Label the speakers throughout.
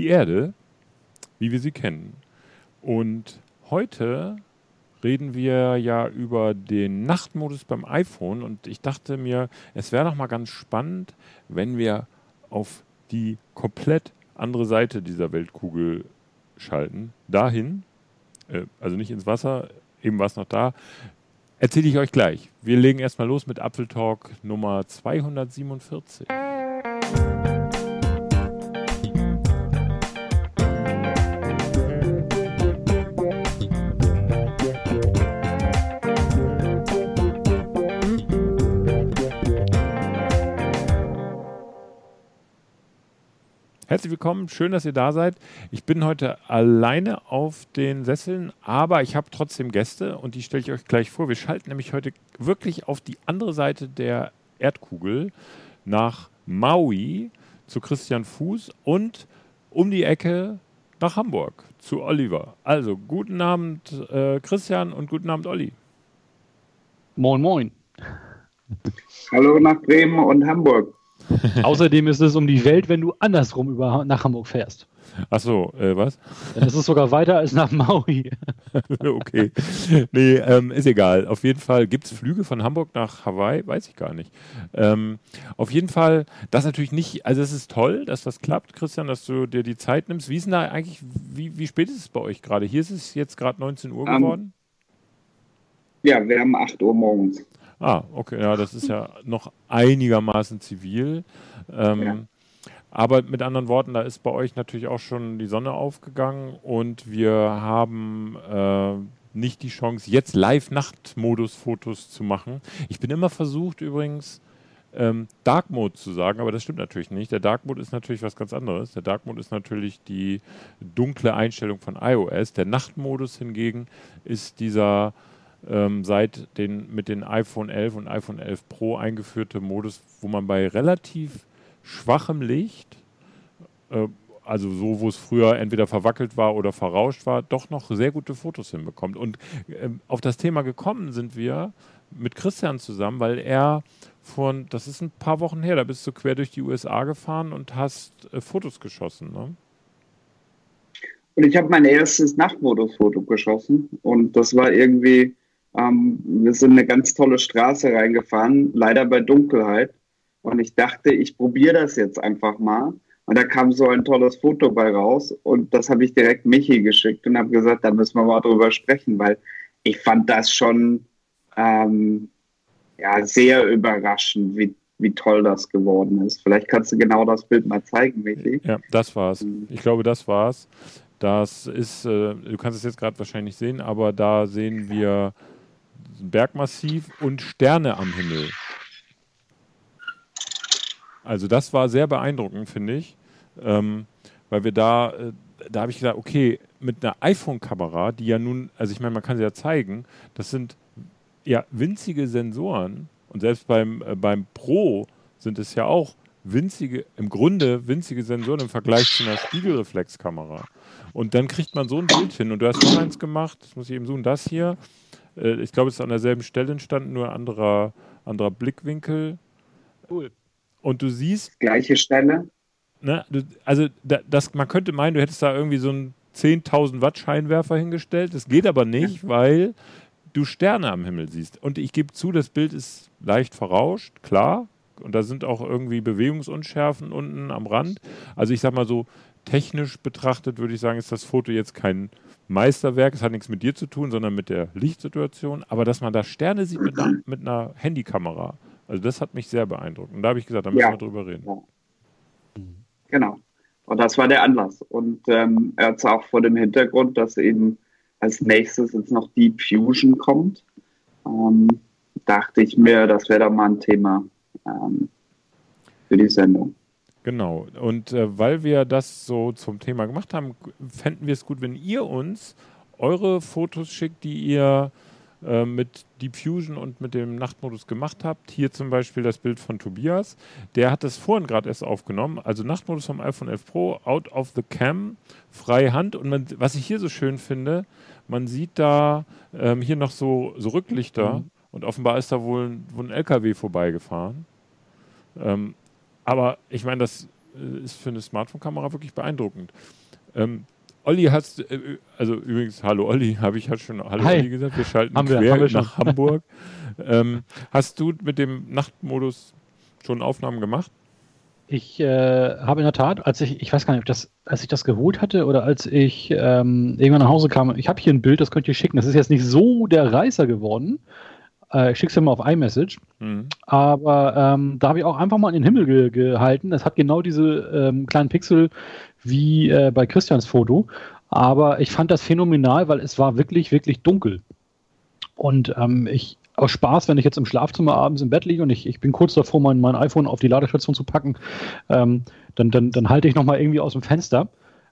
Speaker 1: die Erde, wie wir sie kennen. Und heute reden wir ja über den Nachtmodus beim iPhone und ich dachte mir, es wäre doch mal ganz spannend, wenn wir auf die komplett andere Seite dieser Weltkugel schalten. Dahin, äh, also nicht ins Wasser, eben war es noch da. Erzähle ich euch gleich. Wir legen erstmal los mit Apfeltalk Nummer 247. Herzlich willkommen, schön, dass ihr da seid. Ich bin heute alleine auf den Sesseln, aber ich habe trotzdem Gäste und die stelle ich euch gleich vor. Wir schalten nämlich heute wirklich auf die andere Seite der Erdkugel nach Maui zu Christian Fuß und um die Ecke nach Hamburg zu Oliver. Also guten Abend äh, Christian und guten Abend Olli.
Speaker 2: Moin, moin.
Speaker 3: Hallo nach Bremen und Hamburg.
Speaker 2: Außerdem ist es um die Welt, wenn du andersrum über, nach Hamburg fährst.
Speaker 1: Ach so, äh, was?
Speaker 2: Das ist sogar weiter als nach Maui.
Speaker 1: okay. Nee, ähm, ist egal. Auf jeden Fall gibt es Flüge von Hamburg nach Hawaii, weiß ich gar nicht. Ähm, auf jeden Fall, das natürlich nicht, also es ist toll, dass das klappt, Christian, dass du dir die Zeit nimmst. Wie ist denn da eigentlich, wie, wie spät ist es bei euch gerade? Hier ist es jetzt gerade 19 Uhr um, geworden?
Speaker 3: Ja, wir haben 8 Uhr morgens.
Speaker 1: Ah, okay, ja, das ist ja noch einigermaßen zivil. Ähm, ja. Aber mit anderen Worten, da ist bei euch natürlich auch schon die Sonne aufgegangen und wir haben äh, nicht die Chance, jetzt Live-Nacht-Modus-Fotos zu machen. Ich bin immer versucht übrigens, ähm, Dark Mode zu sagen, aber das stimmt natürlich nicht. Der Dark Mode ist natürlich was ganz anderes. Der Dark Mode ist natürlich die dunkle Einstellung von iOS. Der Nachtmodus hingegen ist dieser ähm, seit den mit den iPhone 11 und iPhone 11 Pro eingeführte Modus, wo man bei relativ schwachem Licht, äh, also so, wo es früher entweder verwackelt war oder verrauscht war, doch noch sehr gute Fotos hinbekommt. Und äh, auf das Thema gekommen sind wir mit Christian zusammen, weil er von, das ist ein paar Wochen her, da bist du quer durch die USA gefahren und hast äh, Fotos geschossen, ne?
Speaker 3: Und ich habe mein erstes Nachtmodus-Foto geschossen und das war irgendwie ähm, wir sind eine ganz tolle Straße reingefahren, leider bei Dunkelheit. Und ich dachte, ich probiere das jetzt einfach mal. Und da kam so ein tolles Foto bei raus. Und das habe ich direkt Michi geschickt und habe gesagt, da müssen wir mal drüber sprechen, weil ich fand das schon ähm, ja, sehr überraschend, wie, wie toll das geworden ist. Vielleicht kannst du genau das Bild mal zeigen, Michi.
Speaker 1: Ja, das war's. Mhm. Ich glaube, das war's. Das ist, äh, du kannst es jetzt gerade wahrscheinlich sehen, aber da sehen wir Bergmassiv und Sterne am Himmel. Also das war sehr beeindruckend, finde ich, ähm, weil wir da, äh, da habe ich gesagt, okay, mit einer iPhone-Kamera, die ja nun, also ich meine, man kann sie ja zeigen, das sind ja winzige Sensoren und selbst beim, äh, beim Pro sind es ja auch winzige, im Grunde winzige Sensoren im Vergleich zu einer Spiegelreflexkamera. Und dann kriegt man so ein Bild hin und du hast noch eins gemacht, das muss ich eben suchen, das hier, äh, ich glaube, es ist an derselben Stelle entstanden, nur anderer, anderer Blickwinkel. Cool. Und du siehst.
Speaker 3: Gleiche Stelle.
Speaker 1: Ne, du, also, da, das, man könnte meinen, du hättest da irgendwie so einen 10.000 Watt Scheinwerfer hingestellt. Das geht aber nicht, weil du Sterne am Himmel siehst. Und ich gebe zu, das Bild ist leicht verrauscht, klar. Und da sind auch irgendwie Bewegungsunschärfen unten am Rand. Also ich sag mal so, technisch betrachtet würde ich sagen, ist das Foto jetzt kein Meisterwerk. Es hat nichts mit dir zu tun, sondern mit der Lichtsituation. Aber dass man da Sterne sieht mit einer, mit einer Handykamera, also das hat mich sehr beeindruckt. Und da habe ich gesagt, da müssen ja. wir drüber reden.
Speaker 3: Genau. Und das war der Anlass. Und ähm, er hat es auch vor dem Hintergrund, dass eben als nächstes jetzt noch Deep Fusion kommt. Ähm, dachte ich mir, das wäre doch mal ein Thema ähm, für die Sendung.
Speaker 1: Genau. Und äh, weil wir das so zum Thema gemacht haben, fänden wir es gut, wenn ihr uns eure Fotos schickt, die ihr äh, mit Deep Fusion und mit dem Nachtmodus gemacht habt. Hier zum Beispiel das Bild von Tobias. Der hat das vorhin gerade erst aufgenommen. Also Nachtmodus vom iPhone 11 Pro, out of the cam, freie Hand. Und man, was ich hier so schön finde, man sieht da ähm, hier noch so, so Rücklichter. Mhm. Und offenbar ist da wohl, wohl ein LKW vorbeigefahren. Ähm, aber ich meine, das äh, ist für eine Smartphone-Kamera wirklich beeindruckend. Ähm, Olli hast, äh, also übrigens, hallo Olli, habe ich halt schon Hallo
Speaker 2: Hi.
Speaker 1: Olli gesagt, wir schalten
Speaker 2: Haben wir-
Speaker 1: quer
Speaker 2: haben wir
Speaker 1: nach Hamburg. ähm, hast du mit dem Nachtmodus schon Aufnahmen gemacht?
Speaker 2: Ich äh, habe in der Tat, als ich, ich weiß gar nicht, ob das, als ich das geholt hatte oder als ich ähm, irgendwann nach Hause kam, ich habe hier ein Bild, das könnt ihr schicken. Das ist jetzt nicht so der Reißer geworden. Äh, ich schicke es dir mal auf iMessage.
Speaker 1: Mhm.
Speaker 2: Aber ähm, da habe ich auch einfach mal in den Himmel ge gehalten. Es hat genau diese ähm, kleinen Pixel wie äh, bei Christians Foto. Aber ich fand das phänomenal, weil es war wirklich, wirklich dunkel. Und ähm, ich aus Spaß, wenn ich jetzt im Schlafzimmer abends im Bett liege und ich, ich bin kurz davor, mein, mein iPhone auf die Ladestation zu packen, ähm, dann, dann, dann halte ich nochmal irgendwie aus dem Fenster.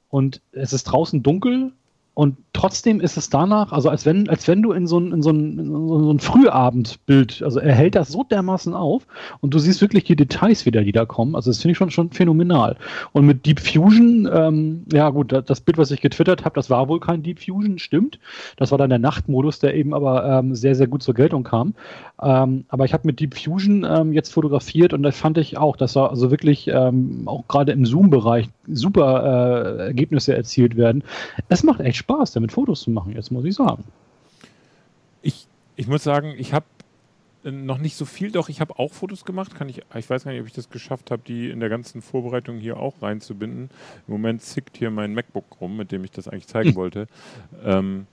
Speaker 2: Und es ist draußen dunkel und trotzdem ist es danach, also als wenn, als wenn du in so ein, in so ein, in so ein Frühabendbild, also er hält das so dermaßen auf und du siehst wirklich die Details wieder, die da kommen. Also das finde ich schon, schon phänomenal. Und mit Deep Fusion, ähm, ja gut, da- das Bild, was ich getwittert habe, das war wohl kein Deep Fusion, stimmt. Das war dann der Nachtmodus, der eben aber ähm, sehr, sehr gut zur Geltung kam. Ähm, aber ich habe mit Deep Fusion ähm, jetzt fotografiert und das fand ich auch, dass da also wirklich ähm, auch gerade im Zoom-Bereich super äh, Ergebnisse erzielt werden. Es macht echt Spaß, damit Fotos zu machen, jetzt muss ich sagen.
Speaker 1: Ich, ich muss sagen, ich habe äh, noch nicht so viel, doch ich habe auch Fotos gemacht. Kann ich, ich weiß gar nicht, ob ich das geschafft habe, die in der ganzen Vorbereitung hier auch reinzubinden. Im Moment zickt hier mein MacBook rum, mit dem ich das eigentlich zeigen wollte. Ähm,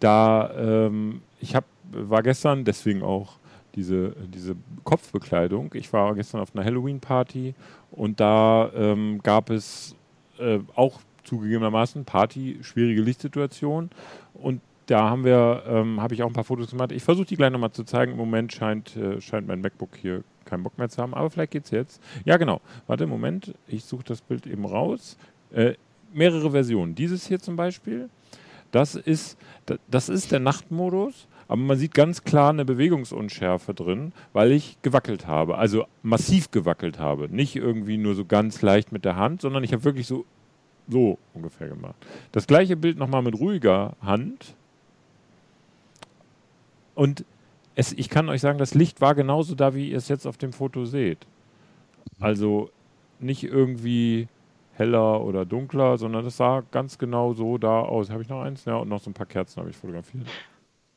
Speaker 1: da ähm, ich hab, war gestern deswegen auch diese, diese Kopfbekleidung. Ich war gestern auf einer Halloween-Party und da ähm, gab es äh, auch zugegebenermaßen Party, schwierige Lichtsituation und da haben wir, ähm, habe ich auch ein paar Fotos gemacht. Ich versuche die gleich nochmal zu zeigen. Im Moment scheint, äh, scheint mein MacBook hier keinen Bock mehr zu haben, aber vielleicht geht's jetzt. Ja, genau. Warte, Moment. Ich suche das Bild eben raus. Äh, mehrere Versionen. Dieses hier zum Beispiel. Das ist, da- das ist der Nachtmodus, aber man sieht ganz klar eine Bewegungsunschärfe drin, weil ich gewackelt habe. Also massiv gewackelt habe. Nicht irgendwie nur so ganz leicht mit der Hand, sondern ich habe wirklich so, so ungefähr gemacht. Das gleiche Bild nochmal mit ruhiger Hand. Und es, ich kann euch sagen, das Licht war genauso da, wie ihr es jetzt auf dem Foto seht. Also nicht irgendwie heller oder dunkler, sondern das sah ganz genau so da aus. Habe ich noch eins? Ja, und noch so ein paar Kerzen habe ich fotografiert.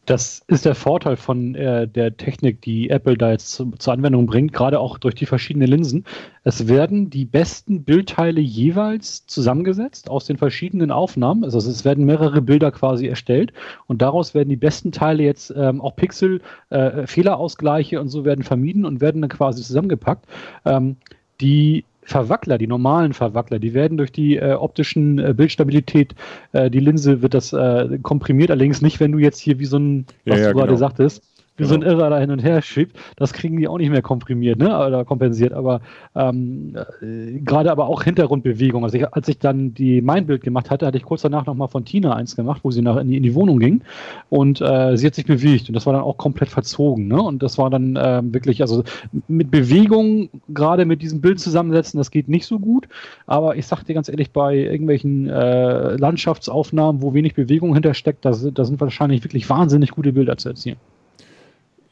Speaker 2: Das ist der Vorteil von äh, der Technik, die Apple da jetzt zu, zur Anwendung bringt, gerade auch durch die verschiedenen Linsen. Es werden die besten Bildteile jeweils zusammengesetzt aus den verschiedenen Aufnahmen. Also es werden mehrere Bilder quasi erstellt und daraus werden die besten Teile jetzt ähm, auch Pixel, äh, Fehlerausgleiche und so werden vermieden und werden dann quasi zusammengepackt. Ähm, die Verwackler, die normalen Verwackler, die werden durch die äh, optischen äh, Bildstabilität, äh, die Linse wird das äh, komprimiert, allerdings nicht, wenn du jetzt hier wie so ein,
Speaker 1: Ja,
Speaker 2: was
Speaker 1: ja,
Speaker 2: du gerade
Speaker 1: genau.
Speaker 2: sagtest, wie so ein
Speaker 1: Genau.
Speaker 2: Irrer da hin und her schiebt, das kriegen die auch nicht mehr komprimiert, ne? Oder kompensiert. Aber ähm, äh, gerade aber auch Hintergrundbewegung. Also ich, als ich dann die mein Bild gemacht hatte, hatte ich kurz danach nochmal von Tina eins gemacht, wo sie nach in die, in die Wohnung ging und äh, sie hat sich bewegt und das war dann auch komplett verzogen, ne? Und das war dann ähm, wirklich, also mit Bewegung, gerade mit diesem Bild zusammensetzen, das geht nicht so gut. Aber ich sag dir ganz ehrlich, bei irgendwelchen äh, Landschaftsaufnahmen, wo wenig Bewegung hintersteckt, da, da sind wahrscheinlich wirklich wahnsinnig gute Bilder zu erzielen.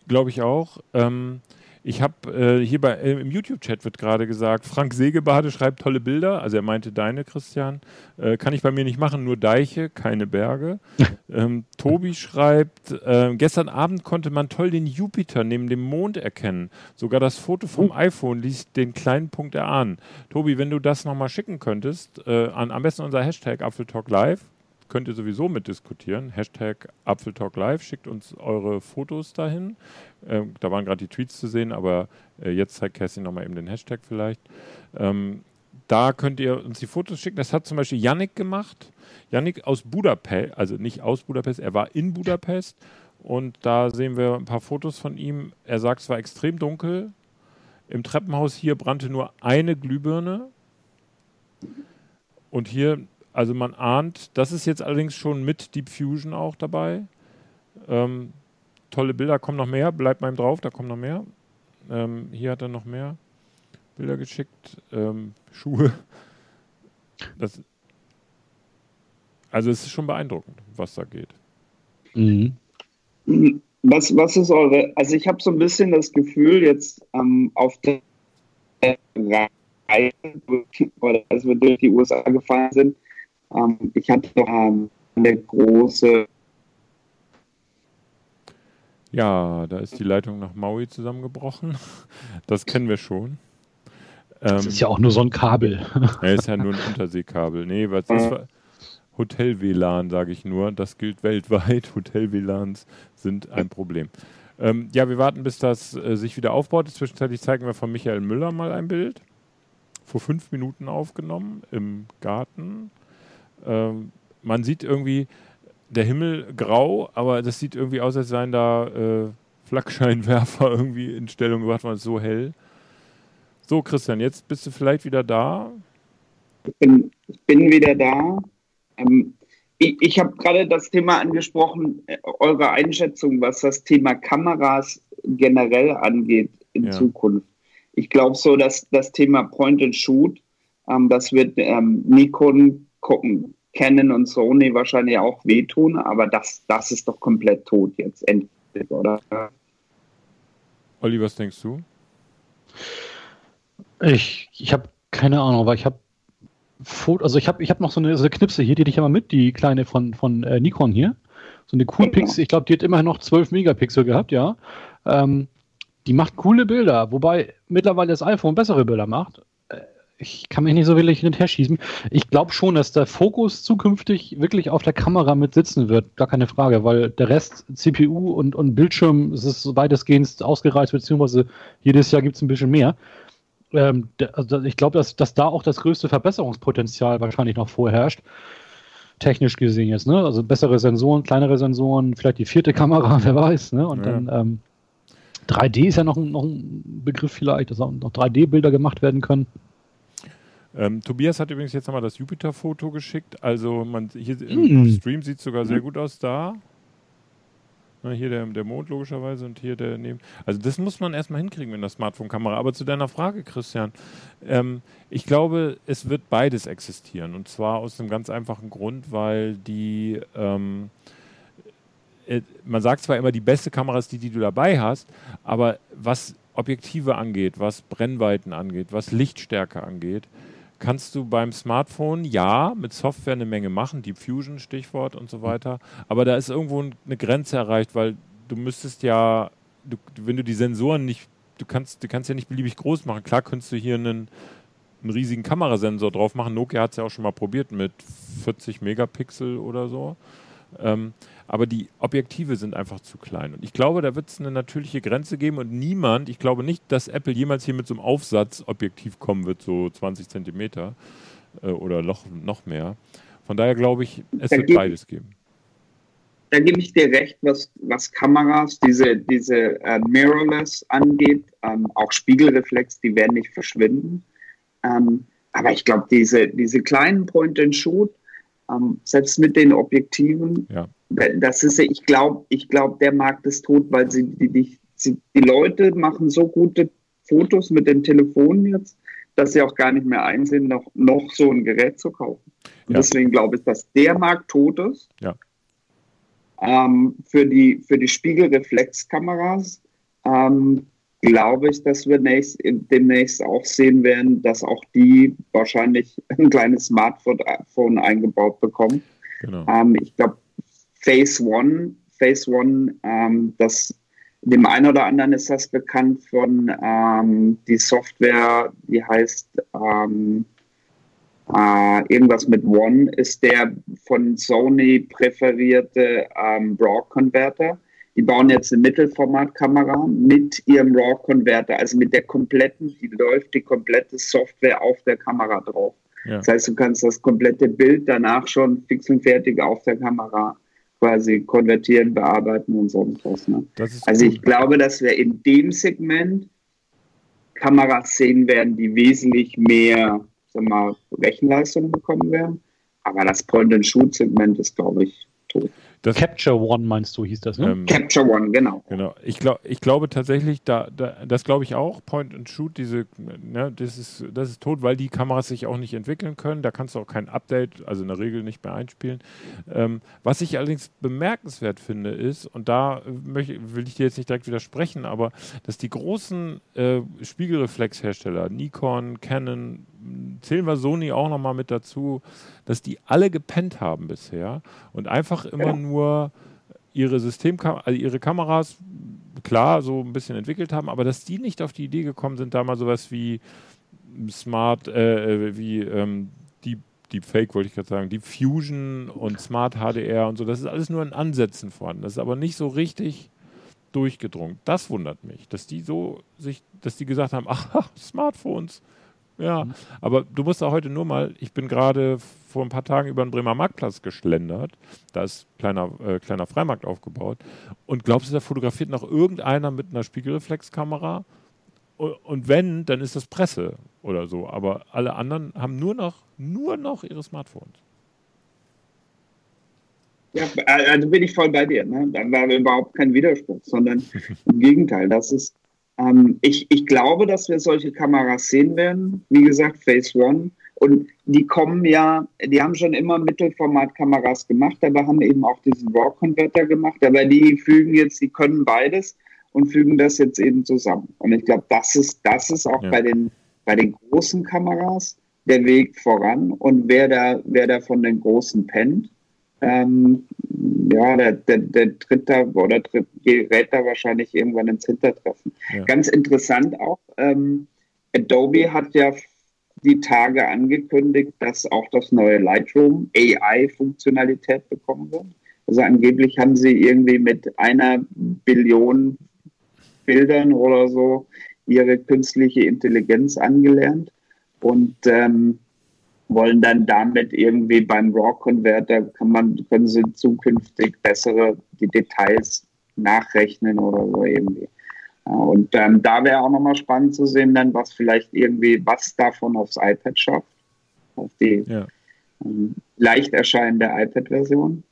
Speaker 1: Glaube ich auch. Ähm, ich habe äh, hier bei, äh, im YouTube-Chat wird gerade gesagt, Frank Segebade schreibt tolle Bilder. Also er meinte deine, Christian. Äh, kann ich bei mir nicht machen, nur Deiche, keine Berge. ähm, Tobi schreibt, äh, gestern Abend konnte man toll den Jupiter neben dem Mond erkennen. Sogar das Foto vom iPhone ließ den kleinen Punkt erahnen. Tobi, wenn du das nochmal schicken könntest, äh, an am besten unser Hashtag ApfelTalkLive, könnt ihr sowieso mitdiskutieren. Hashtag ApfelTalkLive, schickt uns eure Fotos dahin. Ähm, da waren gerade die Tweets zu sehen, aber äh, jetzt zeigt Kerstin nochmal eben den Hashtag vielleicht. Ähm, da könnt ihr uns die Fotos schicken. Das hat zum Beispiel Yannick gemacht. Yannick aus Budapest, also nicht aus Budapest, er war in Budapest. Und da sehen wir ein paar Fotos von ihm. Er sagt, es war extrem dunkel. Im Treppenhaus hier brannte nur eine Glühbirne. Und hier, also man ahnt, das ist jetzt allerdings schon mit Deep Fusion auch dabei. Ähm, tolle Bilder, kommen noch mehr, bleibt mal drauf, da kommen noch mehr. Ähm, hier hat er noch mehr Bilder geschickt. Ähm, Schuhe. Das, also es ist schon beeindruckend, was da geht.
Speaker 2: Mhm.
Speaker 3: Was, was ist eure, also ich habe so ein bisschen das Gefühl, jetzt ähm, auf der oder als wir durch die USA gefahren sind. Ähm, ich hatte ähm, eine große.
Speaker 1: Ja, da ist die Leitung nach Maui zusammengebrochen. Das kennen wir schon.
Speaker 2: Das ähm, ist ja auch nur so ein Kabel.
Speaker 1: Ja, ist ja nur ein Unterseekabel. Nee, was ist Hotel-WLAN, sage ich nur. Das gilt weltweit. Hotel-WLANs sind ein Problem. Ähm, ja, wir warten, bis das äh, sich wieder aufbaut. Zwischenzeitlich zeigen wir von Michael Müller mal ein Bild. Vor fünf Minuten aufgenommen im Garten. Ähm, man sieht irgendwie der Himmel grau, aber das sieht irgendwie aus, als seien da äh, Flakscheinwerfer irgendwie in Stellung gebracht worden. So hell. So, Christian, jetzt bist du vielleicht wieder da.
Speaker 3: Ich bin, ich bin wieder da. Ähm, ich, ich habe gerade das Thema angesprochen, äh, eure Einschätzung, was das Thema Kameras generell angeht in ja. Zukunft. Ich glaube so, dass das Thema Point and Shoot, ähm, das wird ähm, Nikon gucken, Canon und Sony wahrscheinlich auch wehtun, aber das, das ist doch komplett tot jetzt endlich, oder?
Speaker 1: Olli, was denkst du?
Speaker 2: Ich, ich habe keine Ahnung, aber ich habe Foto, also ich habe ich hab noch so eine, so eine Knipse hier, die hatte ich immer mit, die kleine von, von äh, Nikon hier. So eine Coolpixel, ich glaube, die hat immerhin noch 12 Megapixel gehabt, ja. Ähm, die macht coole Bilder, wobei mittlerweile das iPhone bessere Bilder macht. Ich kann mich nicht so wirklich hin und her schießen. Ich glaube schon, dass der Fokus zukünftig wirklich auf der Kamera mit sitzen wird. Gar keine Frage, weil der Rest, CPU und, und Bildschirm, es ist weitestgehend ausgereizt, beziehungsweise jedes Jahr gibt es ein bisschen mehr ähm, also ich glaube, dass, dass da auch das größte Verbesserungspotenzial wahrscheinlich noch vorherrscht. Technisch gesehen jetzt, ne? Also bessere Sensoren, kleinere Sensoren, vielleicht die vierte Kamera, wer weiß, ne? Und ja. dann ähm, 3D ist ja noch, noch ein Begriff vielleicht, dass auch noch 3D-Bilder gemacht werden können.
Speaker 1: Ähm, Tobias hat übrigens jetzt nochmal das Jupiter-Foto geschickt. Also man hier mm. im hm. Stream sieht es sogar sehr gut aus da. Na, hier der, der Mond logischerweise und hier der neben. Also das muss man erstmal hinkriegen mit der Smartphone-Kamera. Aber zu deiner Frage, Christian, ähm, ich glaube, es wird beides existieren. Und zwar aus einem ganz einfachen Grund, weil die ähm, äh, man sagt zwar immer, die beste Kamera ist die, die du dabei hast, aber was Objektive angeht, was Brennweiten angeht, was Lichtstärke angeht, kannst du beim Smartphone ja mit Software eine Menge machen, Deep Fusion Stichwort und so weiter, aber da ist irgendwo eine Grenze erreicht, weil du müsstest ja, du, wenn du die Sensoren nicht, du kannst, du kannst ja nicht beliebig groß machen. Klar könntest du hier einen, einen riesigen Kamerasensor drauf machen. Nokia hat es ja auch schon mal probiert mit 40 Megapixel oder so. Ähm, aber die Objektive sind einfach zu klein. Und ich glaube, da wird es eine natürliche Grenze geben und niemand, ich glaube nicht, dass Apple jemals hier mit so einem Aufsatzobjektiv kommen wird, so 20 Zentimeter äh, oder noch, noch mehr. Von daher glaube ich, es da wird beides geben.
Speaker 3: Da gebe ich dir recht, was, was Kameras, diese, diese äh, Mirrorless angeht, ähm, auch Spiegelreflex, die werden nicht verschwinden. Ähm, aber ich glaube, diese, diese kleinen Point-and-Shoot, ähm, selbst mit den Objektiven, ja. das ist, ich glaube, ich glaube, der Markt ist tot, weil sie die, die, die Leute machen so gute Fotos mit den Telefonen jetzt, dass sie auch gar nicht mehr einsehen, noch, noch so ein Gerät zu kaufen. Ja. Deswegen glaube ich, dass der Markt tot ist.
Speaker 1: Ja.
Speaker 3: Ähm, für, die, für die Spiegelreflexkameras ähm, glaube ich, dass wir nächst, demnächst auch sehen werden, dass auch die wahrscheinlich ein kleines Smartphone eingebaut bekommen. Genau. Ähm, ich glaube, Phase One, Phase One, ähm, das dem einen oder anderen ist das bekannt von ähm, die Software, die heißt ähm, äh, irgendwas mit One, ist der von Sony präferierte ähm, Broad Converter die bauen jetzt eine Mittelformatkamera mit ihrem RAW-Converter, also mit der kompletten, die läuft die komplette Software auf der Kamera drauf. Ja. Das heißt, du kannst das komplette Bild danach schon fix und fertig auf der Kamera quasi konvertieren, bearbeiten und sonst was. Ne? Also ich glaube, dass wir in dem Segment Kameras sehen werden, die wesentlich mehr sag mal, Rechenleistung bekommen werden. Aber das Point-and-Shoot-Segment ist, glaube ich, tot.
Speaker 2: Das Capture One meinst du, hieß das, ne?
Speaker 3: Ähm, Capture One, genau.
Speaker 1: Genau. Ich, glaub, ich glaube tatsächlich, da, da das glaube ich auch, Point and Shoot, diese, ne, das ist, das ist tot, weil die Kameras sich auch nicht entwickeln können. Da kannst du auch kein Update, also in der Regel nicht mehr einspielen. Ähm, was ich allerdings bemerkenswert finde, ist, und da möchte, will ich dir jetzt nicht direkt widersprechen, aber dass die großen äh, Spiegelreflexhersteller, Nikon, Canon, zählen wir Sony auch nochmal mit dazu, dass die alle gepennt haben bisher und einfach immer ja. nur ihre Systemkam also ihre Kameras klar so ein bisschen entwickelt haben, aber dass die nicht auf die Idee gekommen sind, da mal sowas wie Smart, äh, äh wie ähm, Deep, Deepfake wollte ich gerade sagen, Deep Fusion und Smart HDR und so, das ist alles nur in Ansätzen vorhanden. Das ist aber nicht so richtig durchgedrungen. Das wundert mich, dass die so sich, dass die gesagt haben, ach, Smartphones, ja, mhm. aber du musst da heute nur mal, ich bin gerade vor ein paar Tagen über den Bremer Marktplatz geschlendert, da ist kleiner, äh, kleiner Freimarkt aufgebaut und glaubst du, da fotografiert noch irgendeiner mit einer Spiegelreflexkamera? Und wenn, dann ist das Presse oder so, aber alle anderen haben nur noch, nur noch ihre Smartphones.
Speaker 3: Ja, also bin ich voll bei dir. Ne? Da war überhaupt kein Widerspruch, sondern im Gegenteil. Das ist, ähm, ich, ich glaube, dass wir solche Kameras sehen werden. Wie gesagt, Phase One. Und die kommen ja, die haben schon immer Mittelformatkameras gemacht, aber haben eben auch diesen RAW-Converter gemacht. Aber die fügen jetzt, die können beides und fügen das jetzt eben zusammen. Und ich glaube, das ist, das ist auch ja. bei, den, bei den großen Kameras der Weg voran. Und wer da, wer da von den großen pennt, ähm, ja, der, der, der tritt da oder tritt, gerät da wahrscheinlich irgendwann ins Hintertreffen. Ja. Ganz interessant auch, ähm, Adobe hat ja die Tage angekündigt, dass auch das neue Lightroom AI-Funktionalität bekommen wird. Also angeblich haben sie irgendwie mit einer Billion Bildern oder so ihre künstliche Intelligenz angelernt. Und ähm, wollen dann damit irgendwie beim RAW-Converter kann man, können sie zukünftig bessere die Details nachrechnen oder so irgendwie. Ja, und ähm, da wäre auch nochmal spannend zu sehen, dann was vielleicht irgendwie, was davon aufs iPad schafft, auf die ja. ähm, leicht erscheinende iPad-Version.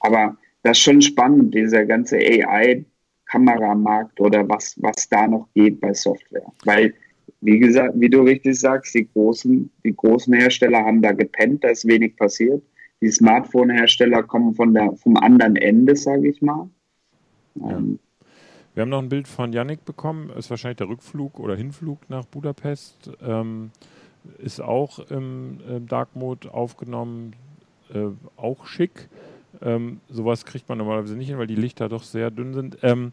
Speaker 3: Aber das ist schon spannend, dieser ganze AI-Kameramarkt oder was, was da noch geht bei Software. Weil wie gesagt, wie du richtig sagst, die großen, die großen Hersteller haben da gepennt, da ist wenig passiert. Die Smartphone-Hersteller kommen von der, vom anderen Ende, sage ich mal.
Speaker 1: Ja. Ähm, wir haben noch ein Bild von Yannick bekommen, ist wahrscheinlich der Rückflug oder Hinflug nach Budapest. Ähm, ist auch im, im Dark Mode aufgenommen, äh, auch schick. Ähm, sowas kriegt man normalerweise nicht hin, weil die Lichter doch sehr dünn sind. Ähm,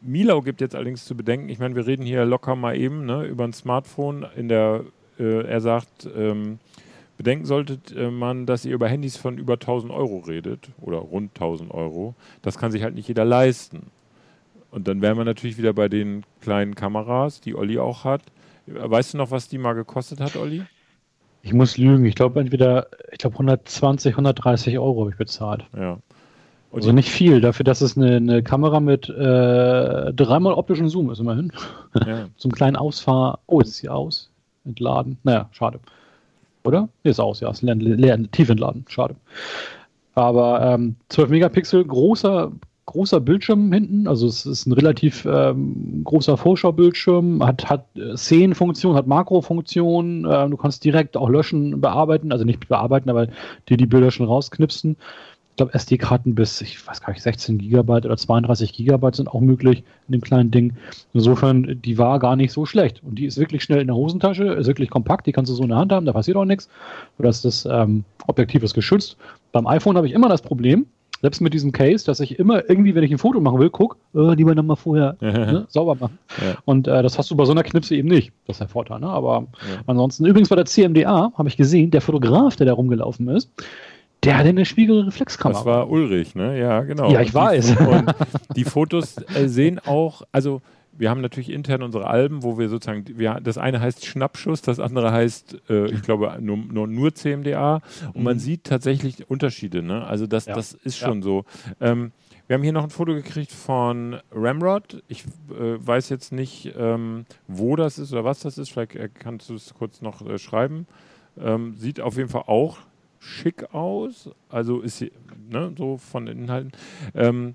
Speaker 1: Milau gibt jetzt allerdings zu bedenken, ich meine, wir reden hier locker mal eben ne, über ein Smartphone. In der, äh, er sagt, ähm, bedenken solltet äh, man, dass ihr über Handys von über 1000 Euro redet oder rund 1000 Euro. Das kann sich halt nicht jeder leisten. Und dann wären wir natürlich wieder bei den kleinen Kameras, die Olli auch hat. Weißt du noch, was die mal gekostet hat, Olli?
Speaker 2: Ich muss lügen. Ich glaube entweder, ich glaube 120, 130 Euro habe ich bezahlt.
Speaker 1: Ja.
Speaker 2: Und also nicht viel, dafür, dass es eine, eine Kamera mit äh, dreimal optischen Zoom ist, immerhin. Ja. Zum kleinen Ausfahr. Oh, ist sie aus. Entladen. Naja, schade. Oder? Nee, ist aus, ja. Ist leer, leer, tief entladen. Schade. Aber ähm, 12 Megapixel, großer großer Bildschirm hinten, also es ist ein relativ ähm, großer Vorschaubildschirm, hat, hat äh, Szenenfunktion, hat Makrofunktion, äh, du kannst direkt auch löschen, bearbeiten, also nicht bearbeiten, aber dir die Bilder schon rausknipsen. Ich glaube, SD-Karten bis, ich weiß gar nicht, 16 Gigabyte oder 32 Gigabyte sind auch möglich in dem kleinen Ding. Insofern, die war gar nicht so schlecht. Und die ist wirklich schnell in der Hosentasche, ist wirklich kompakt, die kannst du so in der Hand haben, da passiert auch nichts. Oder das ähm, Objektiv ist geschützt. Beim iPhone habe ich immer das Problem, selbst mit diesem Case, dass ich immer irgendwie, wenn ich ein Foto machen will, guck, äh, lieber nochmal vorher ne, sauber machen. Ja. Und äh, das hast du bei so einer Knipse eben nicht. Das ist der Vorteil. Ne? Aber ja. ansonsten, übrigens bei der CMDA habe ich gesehen, der Fotograf, der da rumgelaufen ist, der hatte eine Spiegelreflexkamera.
Speaker 1: Das war Ulrich, ne? Ja, genau.
Speaker 2: Ja, ich weiß.
Speaker 1: Und die Fotos äh, sehen auch, also wir haben natürlich intern unsere Alben, wo wir sozusagen, wir, das eine heißt Schnappschuss, das andere heißt, äh, ich glaube, nur, nur, nur, CMDA. Und mhm. man sieht tatsächlich Unterschiede. Ne? Also das, ja. das ist schon ja. so. Ähm, wir haben hier noch ein Foto gekriegt von Ramrod. Ich äh, weiß jetzt nicht, ähm, wo das ist oder was das ist. Vielleicht äh, kannst du es kurz noch äh, schreiben. Ähm, sieht auf jeden Fall auch schick aus. Also ist sie, ne, so von den Inhalten. Ähm,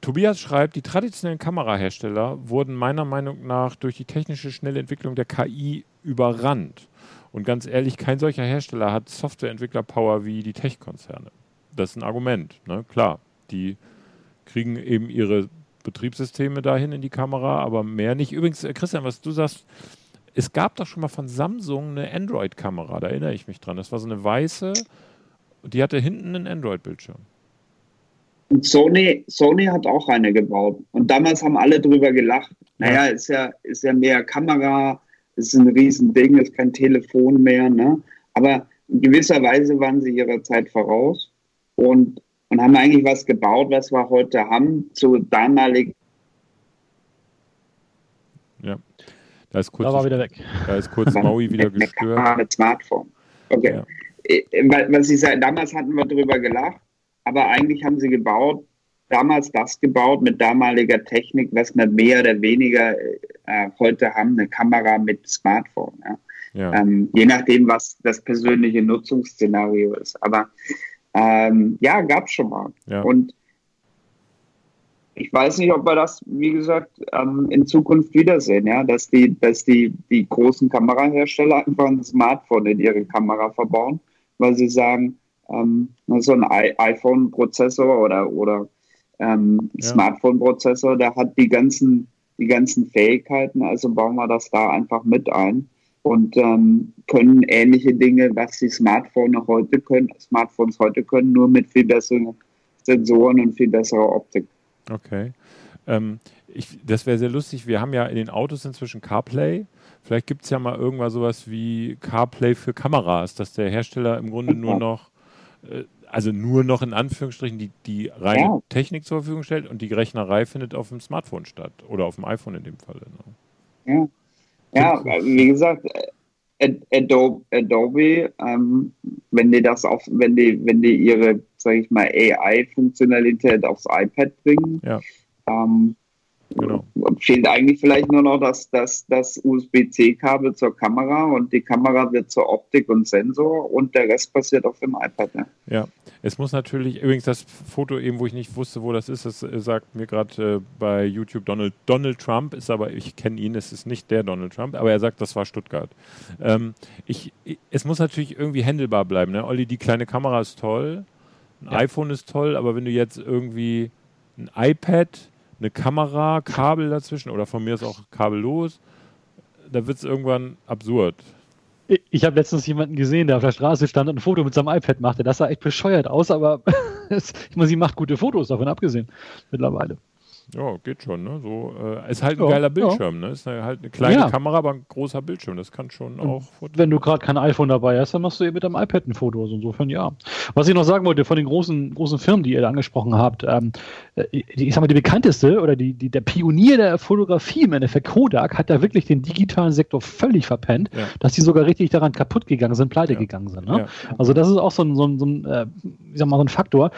Speaker 1: Tobias schreibt, die traditionellen Kamerahersteller wurden meiner Meinung nach durch die technische schnelle Entwicklung der KI überrannt. Und ganz ehrlich, kein solcher Hersteller hat Softwareentwickler-Power wie die Tech-Konzerne. Das ist ein Argument, ne? klar. Die kriegen eben ihre Betriebssysteme dahin in die Kamera, aber mehr nicht. Übrigens, äh, Christian, was du sagst, es gab doch schon mal von Samsung eine Android-Kamera, da erinnere ich mich dran. Das war so eine weiße, die hatte hinten einen Android-Bildschirm.
Speaker 3: Und Sony, Sony hat auch eine gebaut. Und damals haben alle drüber gelacht. Naja, ist ja, ist ja mehr Kamera, ist ein Riesending, ist kein Telefon mehr. Ne? Aber in gewisser Weise waren sie ihrer Zeit voraus und, und haben eigentlich was gebaut, was wir heute haben, zu damaligen.
Speaker 1: Ja, da ist kurz,
Speaker 2: da war wieder weg.
Speaker 1: Da ist kurz Maui wieder gestört.
Speaker 3: Mit Smartphone. Okay. Ja. Äh, was ich sage, damals hatten wir drüber gelacht aber eigentlich haben sie gebaut, damals das gebaut mit damaliger Technik, was wir mehr oder weniger äh, heute haben, eine Kamera mit Smartphone. Ja. Ja. Ähm, je nachdem, was das persönliche Nutzungsszenario ist. Aber ähm, ja, gab es schon mal. Ja. Und ich weiß nicht, ob wir das, wie gesagt, ähm, in Zukunft wiedersehen, ja, dass die, dass die, die großen Kamerahersteller einfach ein Smartphone in ihre Kamera verbauen, weil sie sagen, ähm, so ein iPhone-Prozessor oder, oder ähm, ja. Smartphone-Prozessor, der hat die ganzen, die ganzen Fähigkeiten, also bauen wir das da einfach mit ein und ähm, können ähnliche Dinge, was die Smartphones heute können, Smartphones heute können, nur mit viel besseren Sensoren und viel besserer Optik.
Speaker 1: Okay. Ähm, ich, das wäre sehr lustig. Wir haben ja in den Autos inzwischen CarPlay. Vielleicht gibt es ja mal irgendwann sowas wie CarPlay für Kameras, dass der Hersteller im Grunde nur noch also nur noch in Anführungsstrichen die, die reine ja. Technik zur Verfügung stellt und die Rechnerei findet auf dem Smartphone statt oder auf dem iPhone in dem Fall.
Speaker 3: Ne? Ja, ja wie gesagt, Adobe, Adobe ähm, wenn die das auf, wenn die, wenn die ihre, sag ich mal, AI-Funktionalität aufs iPad bringen, ja. ähm, Genau. Fehlt eigentlich vielleicht nur noch das, das, das USB-C-Kabel zur Kamera und die Kamera wird zur Optik und Sensor und der Rest passiert auf dem iPad.
Speaker 1: Ne? Ja, es muss natürlich, übrigens das Foto eben, wo ich nicht wusste, wo das ist, das äh, sagt mir gerade äh, bei YouTube Donald, Donald Trump, ist aber, ich kenne ihn, es ist nicht der Donald Trump, aber er sagt, das war Stuttgart. Ähm, ich, es muss natürlich irgendwie händelbar bleiben. Ne? Olli, die kleine Kamera ist toll, ein ja. iPhone ist toll, aber wenn du jetzt irgendwie ein iPad eine Kamera, Kabel dazwischen oder von mir ist auch kabellos, da wird es irgendwann absurd.
Speaker 2: Ich habe letztens jemanden gesehen, der auf der Straße stand und ein Foto mit seinem iPad machte. Das sah echt bescheuert aus, aber ich meine, sie macht gute Fotos, davon abgesehen, mittlerweile.
Speaker 1: Ja, geht schon, ne? So, äh, ist halt ein ja, geiler Bildschirm, ja. ne? Ist halt eine kleine ja. Kamera, aber ein großer Bildschirm. Das kann schon Und auch.
Speaker 2: Wenn du gerade kein iPhone dabei hast, dann machst du eben mit deinem iPad ein Foto. Also insofern ja. Was ich noch sagen wollte, von den großen, großen Firmen, die ihr da angesprochen habt, ähm, äh, ich sag mal, die bekannteste oder die, die, der Pionier der Fotografie im Endeffekt, Kodak, hat da wirklich den digitalen Sektor völlig verpennt, dass die sogar richtig daran kaputt gegangen sind, pleite gegangen sind. Ne? Also das ist auch so ein, so ein, so ein äh, ich sag mal, so ein Faktor.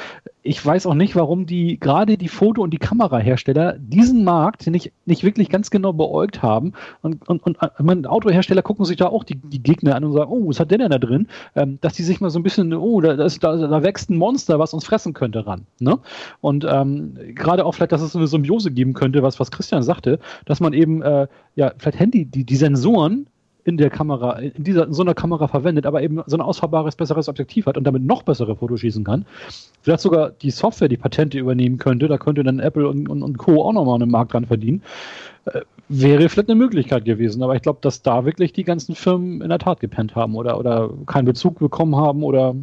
Speaker 2: Ich weiß auch nicht, warum die gerade die Foto- und die Kamerahersteller Autohersteller diesen Markt nicht, nicht wirklich ganz genau beäugt haben. Und, und, und meine, Autohersteller gucken sich da auch die, die Gegner an und sagen, oh, was hat der denn da drin? Ähm, dass die sich mal so ein bisschen, oh, da, da, da wächst ein Monster, was uns fressen könnte ran. Ne? Und ähm, gerade auch vielleicht, dass es so eine Symbiose geben könnte, was, was Christian sagte, dass man eben, äh, ja, vielleicht Handy, die, die Sensoren in der Kamera, in dieser, in so einer Kamera verwendet, aber eben so ein ausfahrbares, besseres Objektiv hat und damit noch bessere Fotos schießen kann. Vielleicht sogar die Software die Patente übernehmen könnte, da könnte dann Apple und, und, und Co. auch nochmal einen Markt dran verdienen. Äh, wäre vielleicht eine Möglichkeit gewesen, aber ich glaube, dass da wirklich die ganzen Firmen in der Tat gepennt haben oder, oder keinen Bezug bekommen haben oder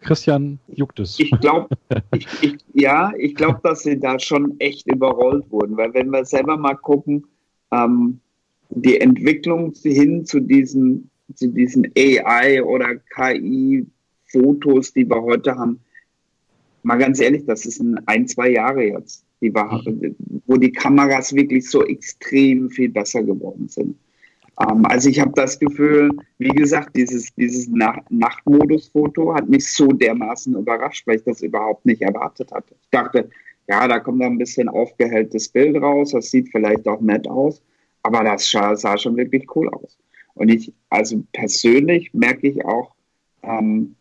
Speaker 2: Christian juckt es.
Speaker 3: Ich glaube, ja, ich glaube, dass sie da schon echt überrollt wurden, weil wenn wir selber mal gucken, ähm, die Entwicklung hin zu diesen, zu diesen AI oder KI-Fotos, die wir heute haben, mal ganz ehrlich, das ist ein, ein zwei Jahre jetzt, die war, wo die Kameras wirklich so extrem viel besser geworden sind. Ähm, also ich habe das Gefühl, wie gesagt, dieses, dieses Na Nachtmodus-Foto hat mich so dermaßen überrascht, weil ich das überhaupt nicht erwartet hatte. Ich dachte, ja, da kommt ein bisschen aufgehelltes Bild raus, das sieht vielleicht auch nett aus. Aber das sah, schon wirklich cool aus. Und ich, also persönlich merke ich auch, ähm,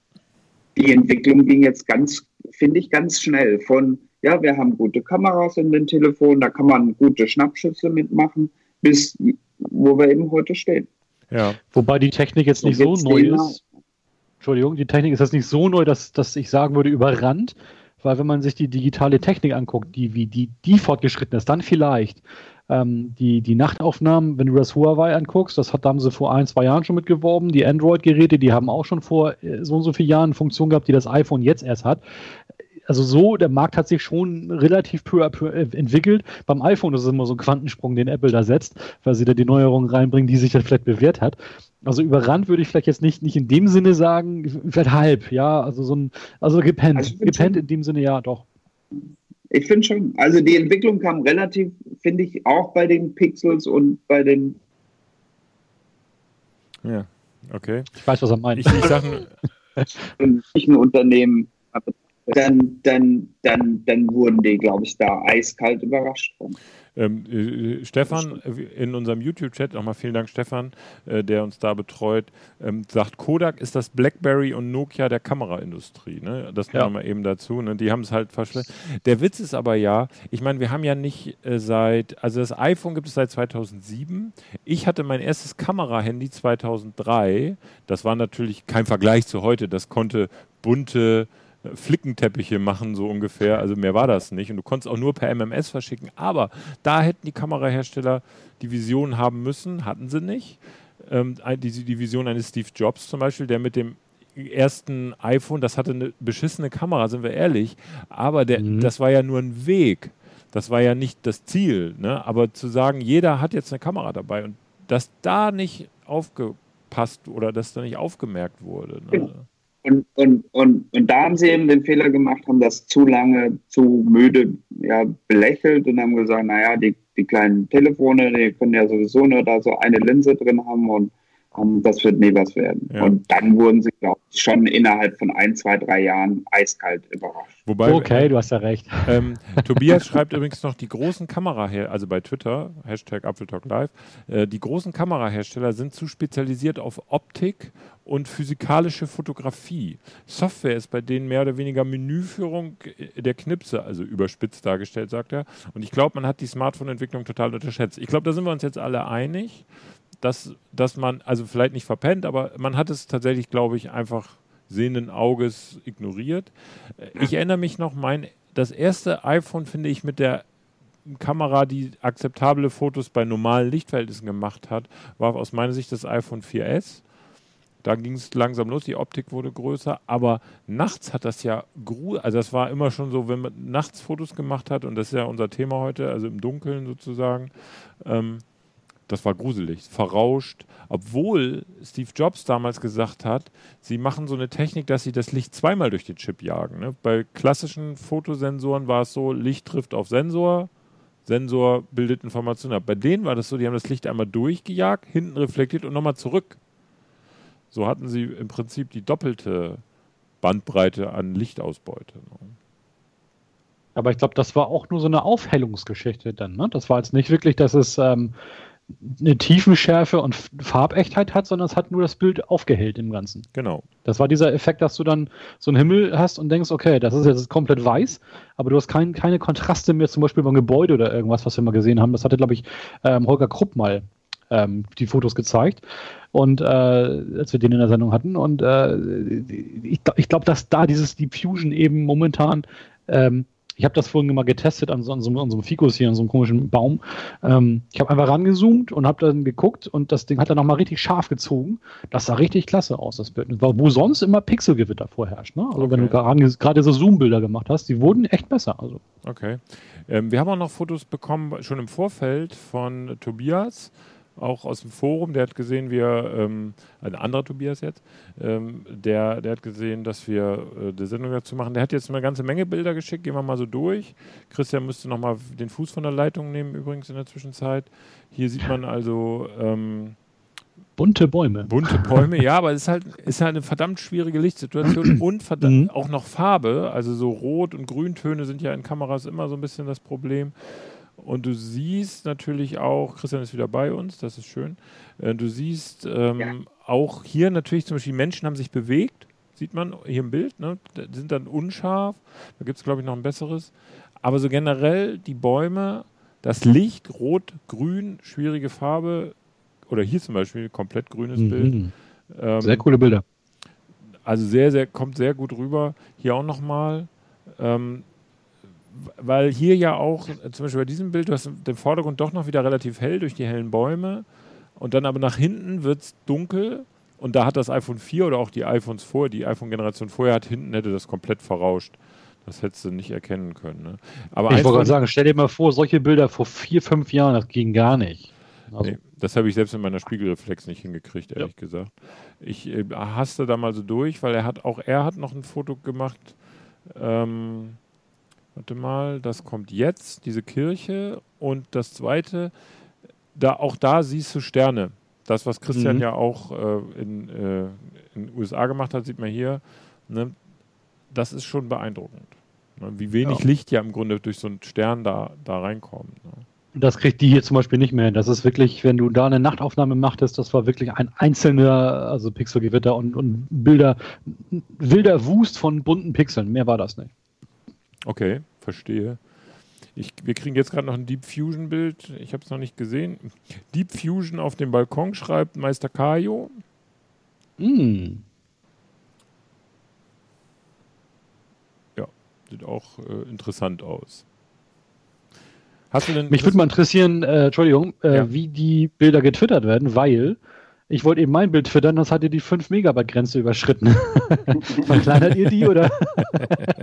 Speaker 3: die Entwicklung ging jetzt ganz, finde ich, ganz schnell. Von, ja, wir haben gute Kameras in den Telefonen, da kann man gute Schnappschüsse mitmachen, bis wo wir eben heute stehen.
Speaker 2: Ja. Wobei die Technik jetzt nicht so neu ist. Entschuldigung, die Technik ist jetzt nicht so neu, dass, dass ich sagen würde, überrannt, weil wenn man sich die digitale Technik anguckt, die, wie die, die fortgeschritten ist, dann vielleicht. Ähm, die, die Nachtaufnahmen, wenn du das Huawei anguckst, das hat, da haben sie vor ein, zwei Jahren schon mitgeworben. Die Android-Geräte, die haben auch schon vor äh, so und so vielen Jahren Funktionen gehabt, die das iPhone jetzt erst hat also so, der Markt hat sich schon relativ peu à peu entwickelt. Beim iPhone ist es immer so ein Quantensprung, den Apple da setzt, weil sie da die Neuerungen reinbringen, die sich dann vielleicht bewährt hat. Also überrannt würde ich vielleicht jetzt nicht, nicht in dem Sinne sagen, vielleicht halb, ja, also so ein, also gepennt, also gepennt in dem Sinne, ja, doch.
Speaker 3: Ich finde schon, also die Entwicklung kam relativ, finde ich, auch bei den Pixels und bei den.
Speaker 1: Ja, okay.
Speaker 2: Ich weiß, was er meint.
Speaker 1: Ich, ich sage,
Speaker 3: Unternehmen dann, dann, dann, dann wurden die, glaube ich, da eiskalt überrascht.
Speaker 1: Ähm, äh, Stefan, in unserem YouTube-Chat, nochmal vielen Dank, Stefan, äh, der uns da betreut, ähm, sagt, Kodak ist das Blackberry und Nokia der Kameraindustrie. Ne? Das ja. wir eben dazu. Ne? Die haben es halt verschwunden. Der Witz ist aber ja, ich meine, wir haben ja nicht äh, seit, also das iPhone gibt es seit 2007. Ich hatte mein erstes Kamerahandy 2003. Das war natürlich kein Vergleich zu heute. Das konnte bunte Flickenteppiche machen, so ungefähr. Also mehr war das nicht. Und du konntest auch nur per MMS verschicken. Aber da hätten die Kamerahersteller die Vision haben müssen, hatten sie nicht. Ähm, die, die Vision eines Steve Jobs zum Beispiel, der mit dem ersten iPhone, das hatte eine beschissene Kamera, sind wir ehrlich. Aber der, mhm. das war ja nur ein Weg. Das war ja nicht das Ziel. Ne? Aber zu sagen, jeder hat jetzt eine Kamera dabei und dass da nicht aufgepasst oder dass da nicht aufgemerkt wurde. Ne?
Speaker 3: Und, und, und, und da haben sie eben den Fehler gemacht, haben das zu lange, zu müde ja, belächelt und haben gesagt, naja, die, die kleinen Telefone, die können ja sowieso nur da so eine Linse drin haben und das wird nie was werden. Ja. Und dann wurden sie, glaube ich, schon innerhalb von ein, zwei, drei Jahren eiskalt überrascht.
Speaker 2: Wobei, okay, du hast ja recht.
Speaker 1: Ähm, Tobias schreibt übrigens noch, die großen Kamerahersteller, also bei Twitter, Hashtag ApfelTalkLive, äh, die großen Kamerahersteller sind zu spezialisiert auf Optik und physikalische Fotografie. Software ist bei denen mehr oder weniger Menüführung der Knipse, also überspitzt dargestellt, sagt er. Und ich glaube, man hat die Smartphone-Entwicklung total unterschätzt. Ich glaube, da sind wir uns jetzt alle einig dass, dass man, also vielleicht nicht verpennt, aber man hat es tatsächlich, glaube ich, einfach sehenden Auges ignoriert. Ich erinnere mich noch, mein, das erste iPhone finde ich mit der Kamera, die akzeptable Fotos bei normalen Lichtverhältnissen gemacht hat, war aus meiner Sicht das iPhone 4S. Da ging es langsam los, die Optik wurde größer, aber nachts hat das ja, also das war immer schon so, wenn man nachts Fotos gemacht hat, und das ist ja unser Thema heute, also im Dunkeln sozusagen, ähm, das war gruselig, verrauscht, obwohl Steve Jobs damals gesagt hat, sie machen so eine Technik, dass sie das Licht zweimal durch den Chip jagen. Ne? Bei klassischen Fotosensoren war es so, Licht trifft auf Sensor, Sensor bildet Informationen ab. Bei denen war das so, die haben das Licht einmal durchgejagt, hinten reflektiert und nochmal zurück. So hatten sie im Prinzip die doppelte Bandbreite an Lichtausbeute. Ne?
Speaker 2: Aber ich glaube, das war auch nur so eine Aufhellungsgeschichte dann. Ne? Das war jetzt nicht wirklich, dass es ähm, eine Tiefenschärfe und Farbechtheit hat, sondern es hat nur das Bild aufgehellt im Ganzen.
Speaker 1: Genau.
Speaker 2: Das war dieser Effekt, dass du dann so einen Himmel hast und denkst, okay, das ist jetzt komplett weiß, aber du hast kein, keine Kontraste mehr, zum Beispiel beim Gebäude oder irgendwas, was wir mal gesehen haben. Das hatte, glaube ich, ähm, Holger Krupp mal ähm, die Fotos gezeigt und äh, als wir den in der Sendung hatten. Und äh, ich, ich glaube, dass da dieses Deep Fusion eben momentan ähm, ich habe das vorhin mal getestet an so, an, so, an so einem Fikus hier, an so einem komischen Baum. Ähm, ich habe einfach rangezoomt und habe dann geguckt und das Ding hat dann nochmal richtig scharf gezogen. Das sah richtig klasse aus, das Bild. Wo sonst immer Pixelgewitter vorherrscht. Ne? Also okay. wenn du gerade so Zoom-Bilder gemacht hast, die wurden echt besser. Also.
Speaker 1: Okay. Ähm, wir haben auch noch Fotos bekommen, schon im Vorfeld von Tobias auch aus dem Forum, der hat gesehen, wir, ähm, ein anderer Tobias jetzt, ähm, der, der hat gesehen, dass wir äh, die Sendung dazu machen. Der hat jetzt eine ganze Menge Bilder geschickt, gehen wir mal so durch. Christian müsste nochmal den Fuß von der Leitung nehmen, übrigens in der Zwischenzeit. Hier sieht man also. Ähm,
Speaker 2: bunte Bäume.
Speaker 1: Bunte Bäume, ja, aber es ist halt, ist halt eine verdammt schwierige Lichtsituation und verdammt, auch noch Farbe. Also so Rot- und Grüntöne sind ja in Kameras immer so ein bisschen das Problem. Und du siehst natürlich auch, Christian ist wieder bei uns, das ist schön. Äh, du siehst ähm, ja. auch hier natürlich zum Beispiel, Menschen haben sich bewegt. sieht man hier im Bild, ne? Die sind dann unscharf. Da gibt es, glaube ich, noch ein besseres. Aber so generell die Bäume, das Licht, rot, grün, schwierige Farbe, oder hier zum Beispiel komplett grünes
Speaker 2: Mhm.
Speaker 1: Bild. Ähm,
Speaker 2: Sehr coole Bilder.
Speaker 1: also sehr, sehr, kommt sehr gut rüber. Hier auch nochmal. Ähm, weil hier ja auch, zum Beispiel bei diesem Bild, du hast den Vordergrund doch noch wieder relativ hell durch die hellen Bäume und dann aber nach hinten wird es dunkel und da hat das iPhone 4 oder auch die iPhones vor, die iPhone-Generation vorher hat hinten hätte das komplett verrauscht. Das hättest du nicht erkennen können. Ne? Aber
Speaker 2: Ich wollte gerade sagen, stell dir mal vor, solche Bilder vor vier, fünf Jahren, das ging gar nicht. Also,
Speaker 1: Nee, das habe ich selbst in meiner Spiegelreflex nicht hingekriegt, ehrlich gesagt. Ich äh, hasste da mal so durch, weil er hat auch er hat noch ein Foto gemacht. Ähm, warte mal, das kommt jetzt, diese Kirche. Und das zweite, da auch da siehst du Sterne. Das, was Christian
Speaker 2: Mhm.
Speaker 1: ja auch äh, in, äh, in den USA gemacht hat, sieht man hier. Ne? Das ist schon beeindruckend. Ne? Wie wenig
Speaker 2: Ja.
Speaker 1: Licht ja im Grunde durch so einen Stern da, da reinkommt. Ne?
Speaker 2: Das kriegt die hier zum Beispiel nicht mehr hin. Das ist wirklich, wenn du da eine Nachtaufnahme machtest, das war wirklich ein einzelner, also Pixelgewitter und, und Bilder, wilder Wust von bunten Pixeln. Mehr war das nicht.
Speaker 1: Okay, verstehe. Ich, wir kriegen jetzt gerade noch ein Deep Fusion Bild. Ich habe es noch nicht gesehen. Deep Fusion auf dem Balkon schreibt Meister Kajo.
Speaker 2: Mm.
Speaker 1: Sieht auch äh, interessant aus. Hast du denn
Speaker 2: Mich würde mal interessieren, äh, Entschuldigung, äh,
Speaker 1: Ja.
Speaker 2: wie die Bilder getwittert werden, weil ich wollte eben mein Bild twittern, das hat ihr die 5 Megabyte Grenze überschritten. Verkleinert ihr die oder?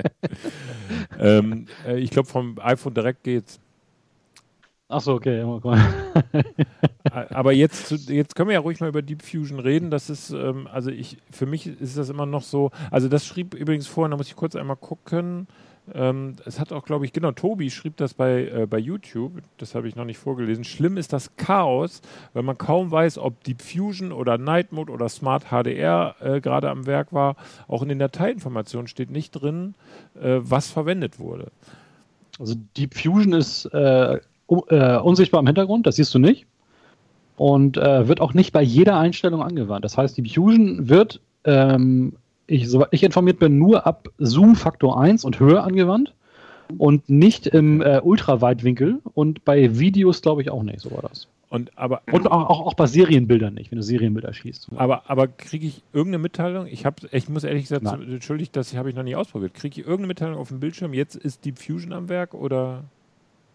Speaker 1: ähm, äh, ich glaube vom iPhone direkt geht's.
Speaker 2: Okay. guck mal.
Speaker 1: Ä- Aber jetzt, jetzt können wir ja ruhig mal über Deep Fusion reden. Das ist, ähm, also ich, für mich ist das immer noch so. Also das schrieb übrigens vorhin, da muss ich kurz einmal gucken. Ähm, es hat auch, glaube ich, genau, Tobi schrieb das bei, äh, bei YouTube. Das habe ich noch nicht vorgelesen. Schlimm ist das Chaos, weil man kaum weiß, ob Deep Fusion oder Night Mode oder Smart HDR äh, gerade am Werk war. Auch in den Dateiinformationen steht nicht drin, äh, was verwendet wurde.
Speaker 2: Also Deep Fusion ist äh, un- äh, unsichtbar im Hintergrund, das siehst du nicht. Und äh, wird auch nicht bei jeder Einstellung angewandt. Das heißt, Deep Fusion wird, ähm, ich, soweit ich informiert bin, nur ab Zoom Faktor 1 und höher angewandt und nicht im äh, Ultraweitwinkel und bei Videos glaube ich auch nicht, so war das.
Speaker 1: Und aber
Speaker 2: Und auch, auch, auch bei Serienbildern nicht, wenn du Serienbilder schießt.
Speaker 1: Aber, aber kriege ich irgendeine Mitteilung? Ich, hab, ich muss ehrlich gesagt,
Speaker 2: Nein.
Speaker 1: entschuldigt, das habe ich noch nie ausprobiert. Kriege ich irgendeine Mitteilung auf dem Bildschirm? Jetzt ist Deep Fusion am Werk oder?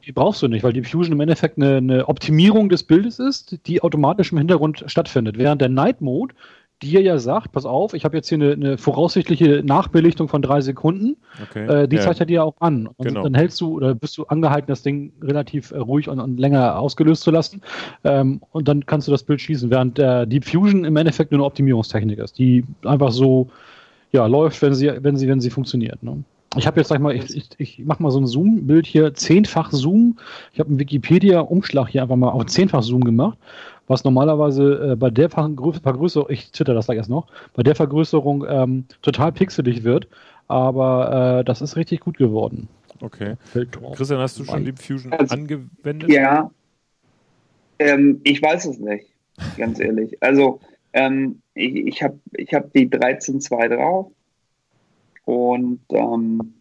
Speaker 2: Die brauchst du nicht, weil Deep Fusion im Endeffekt eine, eine Optimierung des Bildes ist, die automatisch im Hintergrund stattfindet. Während der Night Mode dir ja sagt, pass auf, ich habe jetzt hier eine, eine voraussichtliche Nachbelichtung von drei Sekunden,
Speaker 1: Okay.
Speaker 2: äh, die
Speaker 1: Ja.
Speaker 2: zeigt er dir auch an. Und
Speaker 1: Genau.
Speaker 2: dann hältst du oder bist du angehalten, das Ding relativ äh, ruhig und, und länger ausgelöst zu lassen. Ähm, und dann kannst du das Bild schießen, während der Deep Fusion im Endeffekt nur eine Optimierungstechnik ist, die einfach so ja, läuft, wenn sie, wenn sie, wenn sie funktioniert. Ne? Ich habe jetzt, sag ich mal, ich, ich, ich mache mal so ein Zoom-Bild hier, zehnfach Zoom. Ich habe einen Wikipedia-Umschlag hier einfach mal auf zehnfach Zoom gemacht, was normalerweise äh, bei der Vergrö- Vergrößerung, ich twitter das gleich erst noch, bei der Vergrößerung ähm, total pixelig wird. Aber äh, das ist richtig gut geworden.
Speaker 1: okay.
Speaker 2: Fällt drauf.
Speaker 1: Christian, hast du schon. Deep Fusion
Speaker 3: Also,
Speaker 1: angewendet?
Speaker 3: Ja. Ähm, ich weiß es nicht, ganz ehrlich. Also, ähm, ich, ich habe ich hab die 13.2 drauf und ähm,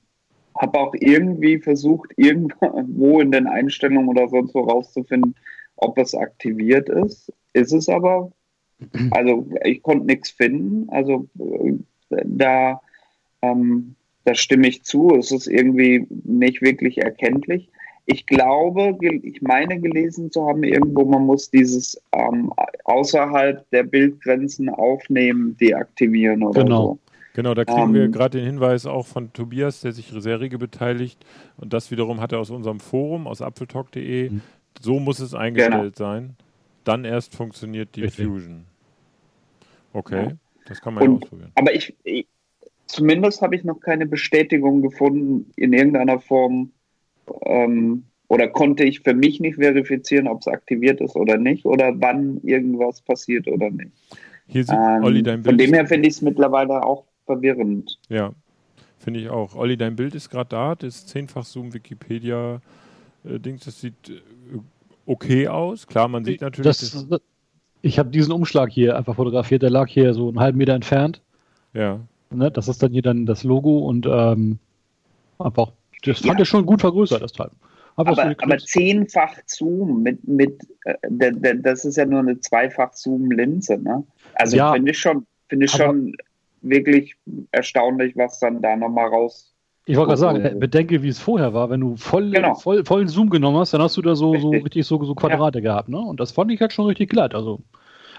Speaker 3: habe auch irgendwie versucht, irgendwo in den Einstellungen oder sonst wo rauszufinden, ob es aktiviert ist. Ist es aber. Also, ich konnte nichts finden. Also, äh, da, ähm, da stimme ich zu. Es ist irgendwie nicht wirklich erkenntlich. Ich glaube, ich meine gelesen zu haben, irgendwo, man muss dieses ähm, außerhalb der Bildgrenzen aufnehmen, deaktivieren oder
Speaker 2: Genau.
Speaker 3: so.
Speaker 1: Genau, da kriegen
Speaker 3: Ähm,
Speaker 1: wir gerade den Hinweis auch von Tobias, der sich sehr rege beteiligt. Und das wiederum hat er aus unserem Forum, aus apfeltalk.de.
Speaker 2: Mhm.
Speaker 1: So muss es eingestellt sein. Dann erst funktioniert Deep
Speaker 2: Richtig.
Speaker 1: Fusion. Okay, das kann man ja
Speaker 3: Und-
Speaker 1: ausprobieren.
Speaker 3: Aber ich, ich zumindest habe ich noch keine Bestätigung gefunden in irgendeiner Form ähm, oder konnte ich für mich nicht verifizieren, ob es aktiviert ist oder nicht oder wann irgendwas passiert oder nicht.
Speaker 1: Hier sieht
Speaker 3: Ähm,
Speaker 1: Olli dein
Speaker 3: von
Speaker 1: Bild.
Speaker 3: dem her finde ich es mittlerweile auch verwirrend.
Speaker 1: Ja, finde ich auch. Olli, dein Bild ist gerade da, das ist zehnfach Zoom Wikipedia äh, Dings, das sieht äh, okay aus. Klar, man sieht natürlich
Speaker 2: Das, das, ich habe diesen Umschlag hier einfach fotografiert, der lag hier so einen halben Meter entfernt.
Speaker 1: ja.
Speaker 2: Ne, das ist dann hier dann das Logo und ähm, einfach, das fand
Speaker 3: Ja.
Speaker 2: ich schon gut vergrößert, das Teil. Einfach so
Speaker 3: Aber, aber zehnfach Zoom mit, mit äh, das ist ja nur eine zweifach Zoom-Linse, ne? Also
Speaker 2: Ja.
Speaker 3: finde ich schon, finde ich
Speaker 2: Aber-
Speaker 3: schon wirklich erstaunlich, was dann da nochmal raus.
Speaker 2: Ich wollte gerade sagen,
Speaker 3: Oh.
Speaker 2: bedenke, wie es vorher war. Wenn du voll,
Speaker 3: Genau.
Speaker 2: voll, vollen Zoom genommen hast, dann hast du da so richtig, so,
Speaker 3: Richtig.
Speaker 2: so, so Quadrate gehabt. Ne? Und das fand ich halt schon richtig glatt. Also.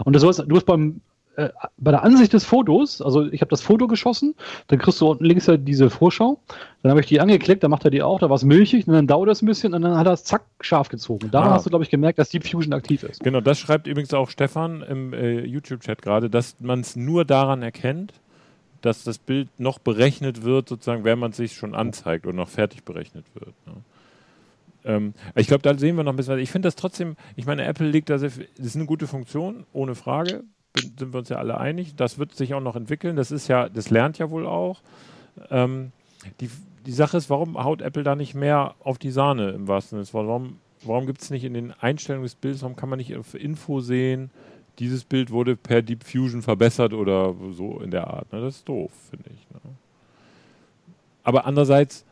Speaker 2: Und das war's, du hast beim, äh, bei der Ansicht des Fotos, also ich habe das Foto geschossen, dann kriegst du unten links halt diese Vorschau. Dann habe ich die angeklickt, dann macht er die auch, da war es milchig und dann dauert das ein bisschen und dann hat er es zack scharf gezogen. Daran
Speaker 1: Ah.
Speaker 2: hast du, glaube ich, gemerkt, dass Deep Fusion aktiv ist.
Speaker 1: Genau, das schreibt übrigens auch Stefan im äh, YouTube-Chat gerade, dass man es nur daran erkennt, dass das Bild noch berechnet wird, sozusagen, wenn man es sich schon anzeigt und noch fertig berechnet wird. Ne? Ähm, ich glaube, da sehen wir noch ein bisschen was. Ich finde das trotzdem, ich meine, Apple legt da sehr viel, das ist eine gute Funktion, ohne Frage, sind wir uns ja alle einig. Das wird sich auch noch entwickeln, das ist ja, das lernt ja wohl auch. Ähm, die, die Sache ist, warum haut Apple da nicht mehr auf die Sahne im wahrsten Sinne? Warum, warum gibt es nicht in den Einstellungen des Bildes, warum kann man nicht auf Info sehen, dieses Bild wurde per Deep Fusion verbessert oder so in der Art? Ne? Das ist doof, finde ich. Ne? Aber andererseits,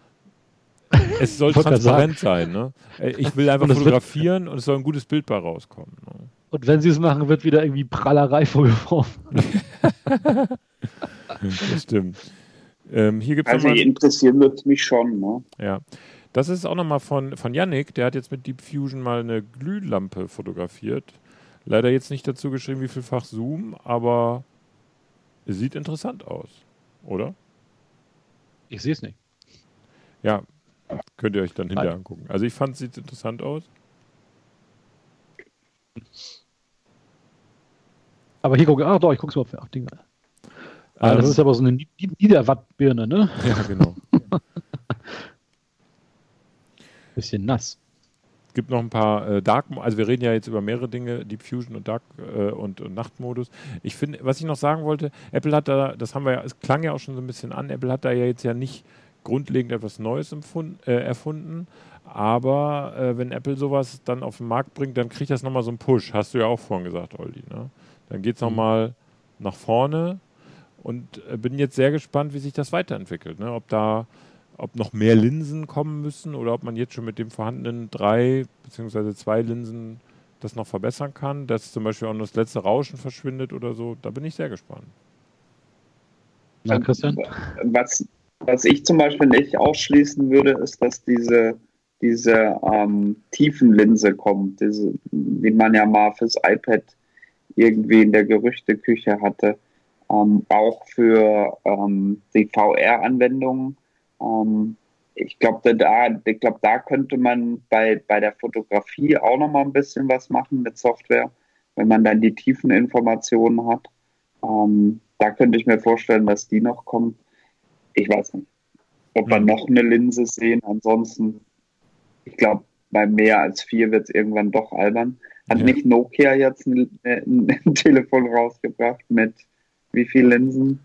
Speaker 1: es soll transparent sein. Ne? Äh, Ich will einfach
Speaker 2: Und
Speaker 1: fotografieren und es soll ein gutes Bild bei rauskommen. Ne?
Speaker 2: Und wenn sie es machen, wird wieder irgendwie Prallerei vorgeworfen.
Speaker 1: Das stimmt. Ähm, hier gibt es
Speaker 3: Also interessieren wird es mich schon, ne?
Speaker 1: Ja. Das ist auch nochmal von, von Yannick, der hat jetzt mit Deep Fusion mal eine Glühlampe fotografiert. Leider jetzt nicht dazu geschrieben, wie vielfach Zoom, aber es sieht interessant aus, oder?
Speaker 2: Ich sehe es nicht.
Speaker 1: Ja, könnt ihr euch dann hinterher angucken. Also ich fand, es sieht interessant aus.
Speaker 2: Aber hier gucke ach doch, ich gucke es mal auf ach, Dinge. Ah,
Speaker 1: Ähm,
Speaker 2: das ist aber so eine Ni- Niederwattbirne, ne?
Speaker 1: ja, genau.
Speaker 2: Bisschen nass.
Speaker 1: Es gibt noch ein paar äh, Dark, also wir reden ja jetzt über mehrere Dinge, Deep Fusion und Dark äh, und, und Nachtmodus. Ich finde, was ich noch sagen wollte, Apple hat da, das haben wir ja, es klang ja auch schon so ein bisschen an, Apple hat da ja jetzt ja nicht grundlegend etwas Neues äh, erfunden, aber äh, wenn Apple sowas dann auf den Markt bringt, dann kriegt das nochmal so einen Push, hast du ja auch vorhin gesagt, Olli. Ne? Dann geht es nochmal nach vorne und äh, bin jetzt sehr gespannt, wie sich das weiterentwickelt. Ne? Ob da ob noch mehr Linsen kommen müssen oder ob man jetzt schon mit dem vorhandenen drei beziehungsweise zwei Linsen das noch verbessern kann, dass zum Beispiel auch noch das letzte Rauschen verschwindet oder so. Da bin ich sehr gespannt.
Speaker 2: Ja, Christian?
Speaker 3: Was, was ich zum Beispiel nicht ausschließen würde, ist, dass diese, diese ähm, Tiefenlinse kommt, diese, die man ja mal fürs iPad irgendwie in der Gerüchteküche hatte, ähm, auch für ähm, die VR-Anwendungen. Ähm, ich glaube, da, ich glaub, da könnte man bei, bei der Fotografie auch noch mal ein bisschen was machen mit Software, wenn man dann die tiefen Informationen hat. Ähm, da könnte ich mir vorstellen, dass die noch kommt. Ich weiß nicht, ob wir
Speaker 1: Mhm.
Speaker 3: noch eine Linse sehen. Ansonsten, ich glaube, bei mehr als vier wird es irgendwann doch albern. Hat
Speaker 1: Ja.
Speaker 3: nicht Nokia jetzt ein, ein, ein Telefon rausgebracht mit wie viel Linsen?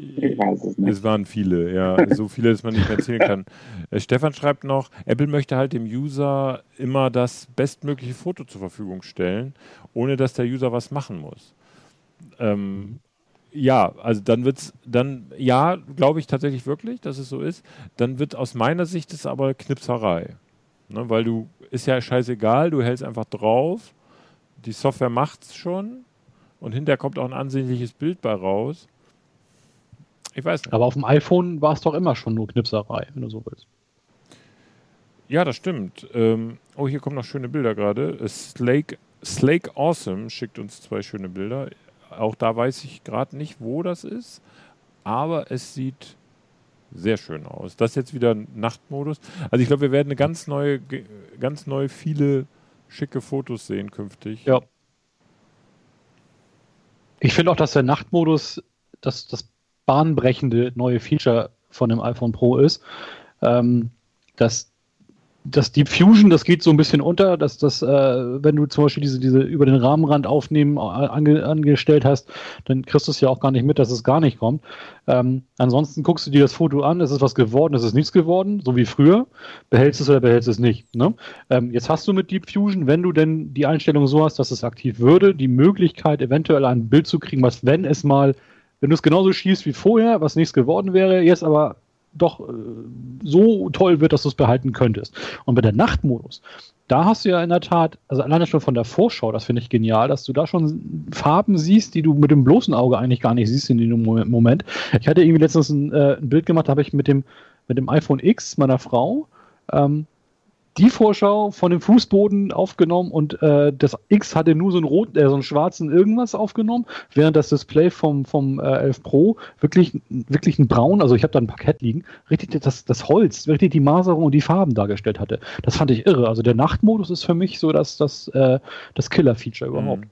Speaker 3: Ich weiß es nicht.
Speaker 1: Es waren viele, ja. So viele, dass man nicht mehr zählen kann. Äh, Stefan schreibt noch, Apple möchte halt dem User immer das bestmögliche Foto zur Verfügung stellen, ohne dass der User was machen muss. Ähm, ja, also dann wird es, dann, ja, glaube ich tatsächlich wirklich, dass es so ist. Dann wird aus meiner Sicht es aber Knipserei. Ne, weil du, ist ja scheißegal, du hältst einfach drauf, die Software macht es schon und hinterher kommt auch ein ansehnliches Bild bei raus. Ich weiß nicht.
Speaker 2: Aber auf dem iPhone war es doch immer schon nur Knipserei, wenn du so willst.
Speaker 1: Ja, das stimmt. Ähm, oh, hier kommen noch schöne Bilder gerade. Äh, Slake, Slake Awesome schickt uns zwei schöne Bilder. Auch da weiß ich gerade nicht, wo das ist, aber es sieht sehr schön aus. Das ist jetzt wieder Nachtmodus. Also ich glaube, wir werden eine ganz neue, ganz neue, viele schicke Fotos sehen künftig.
Speaker 2: Ja. Ich finde auch, dass der Nachtmodus das, das bahnbrechende neue Feature von dem iPhone Pro ist. Ähm, das, das Deep Fusion, das geht so ein bisschen unter, dass das, äh, wenn du zum Beispiel diese, diese über den Rahmenrand aufnehmen ange, angestellt hast, dann kriegst du es ja auch gar nicht mit, dass es gar nicht kommt. Ähm, ansonsten guckst du dir das Foto an, es ist was geworden, es ist nichts geworden, so wie früher. Behältst es oder behältst es nicht. Ne? Ähm, jetzt hast du mit Deep Fusion, wenn du denn die Einstellung so hast, dass es aktiv würde, die Möglichkeit, eventuell ein Bild zu kriegen, was, wenn es mal wenn du es genauso schießt wie vorher, was nichts geworden wäre, jetzt aber doch äh, so toll wird, dass du es behalten könntest. Und bei der Nachtmodus, da hast du ja in der Tat, also alleine schon von der Vorschau, das finde ich genial, dass du da schon Farben siehst, die du mit dem bloßen Auge eigentlich gar nicht siehst in dem Moment. Ich hatte irgendwie letztens ein, äh, ein Bild gemacht, da habe ich mit dem, mit dem iPhone X meiner Frau ähm, die Vorschau von dem Fußboden aufgenommen und äh, das X hatte nur so einen roten, äh, so einen schwarzen irgendwas aufgenommen, während das Display vom, vom äh, 11 Pro wirklich, wirklich ein braun, also ich habe da ein Parkett liegen, richtig das, das Holz, richtig die Maserung und die Farben dargestellt hatte. Das fand ich irre. Also der Nachtmodus ist für mich so das, das, äh, das Killer-Feature überhaupt.
Speaker 3: Mhm.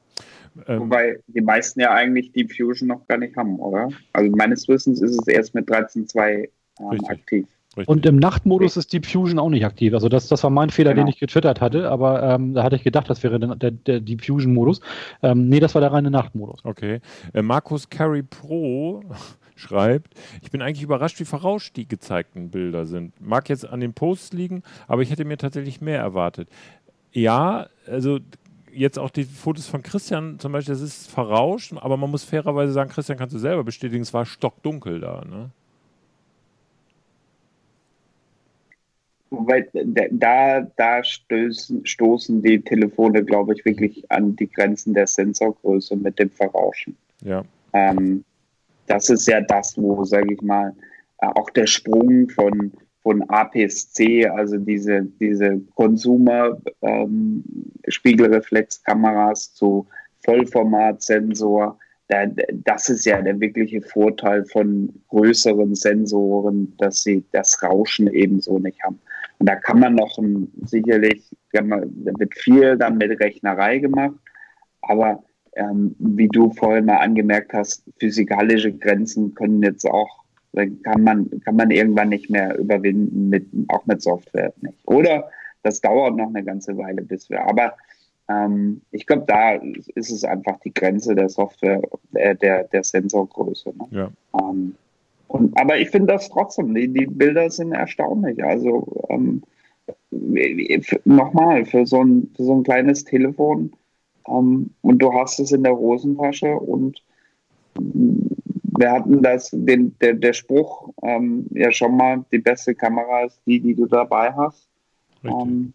Speaker 3: Ähm. Wobei die meisten ja eigentlich Deep Fusion noch gar nicht haben, oder? Also meines Wissens ist es erst mit 13.2 ähm, aktiv.
Speaker 2: Richtig. Und im Nachtmodus ist Deep Fusion auch nicht aktiv. Also das, das war mein Fehler, genau. den ich getwittert hatte, aber ähm, da hatte ich gedacht, das wäre der, der, der Deep Fusion-Modus. Ähm, nee, das war der reine Nachtmodus.
Speaker 1: Okay. Äh, Markus Carry Pro schreibt, ich bin eigentlich überrascht, wie verrauscht die gezeigten Bilder sind. Mag jetzt an den Posts liegen, aber ich hätte mir tatsächlich mehr erwartet. Ja, also jetzt auch die Fotos von Christian zum Beispiel, das ist verrauscht, aber man muss fairerweise sagen, Christian kannst du selber bestätigen, es war stockdunkel da. Ne?
Speaker 3: Weil da, da stößen, stoßen die Telefone, glaube ich, wirklich an die Grenzen der Sensorgröße mit dem Verrauschen.
Speaker 1: Ja.
Speaker 3: Ähm, das ist ja das, wo, sage ich mal, auch der Sprung von, von APS-C, also diese, diese Consumer-Spiegelreflexkameras ähm, zu Vollformatsensor, da, das ist ja der wirkliche Vorteil von größeren Sensoren, dass sie das Rauschen ebenso nicht haben. Und da kann man noch ein, sicherlich, da wird viel dann mit Rechnerei gemacht, aber ähm, wie du vorhin mal angemerkt hast, physikalische Grenzen können jetzt auch, kann man, kann man irgendwann nicht mehr überwinden, mit, auch mit Software nicht. Oder das dauert noch eine ganze Weile, bis wir, aber ähm, ich glaube, da ist es einfach die Grenze der Software, äh, der, der Sensorgröße. Ne?
Speaker 1: Ja.
Speaker 3: Ähm, und, aber ich finde das trotzdem, die, die Bilder sind erstaunlich. Also ähm, nochmal, für so, ein, für so ein kleines Telefon ähm, und du hast es in der Hosentasche und wir hatten das, den, der, der Spruch ähm, ja schon mal, die beste Kamera ist die, die du dabei hast. Ähm,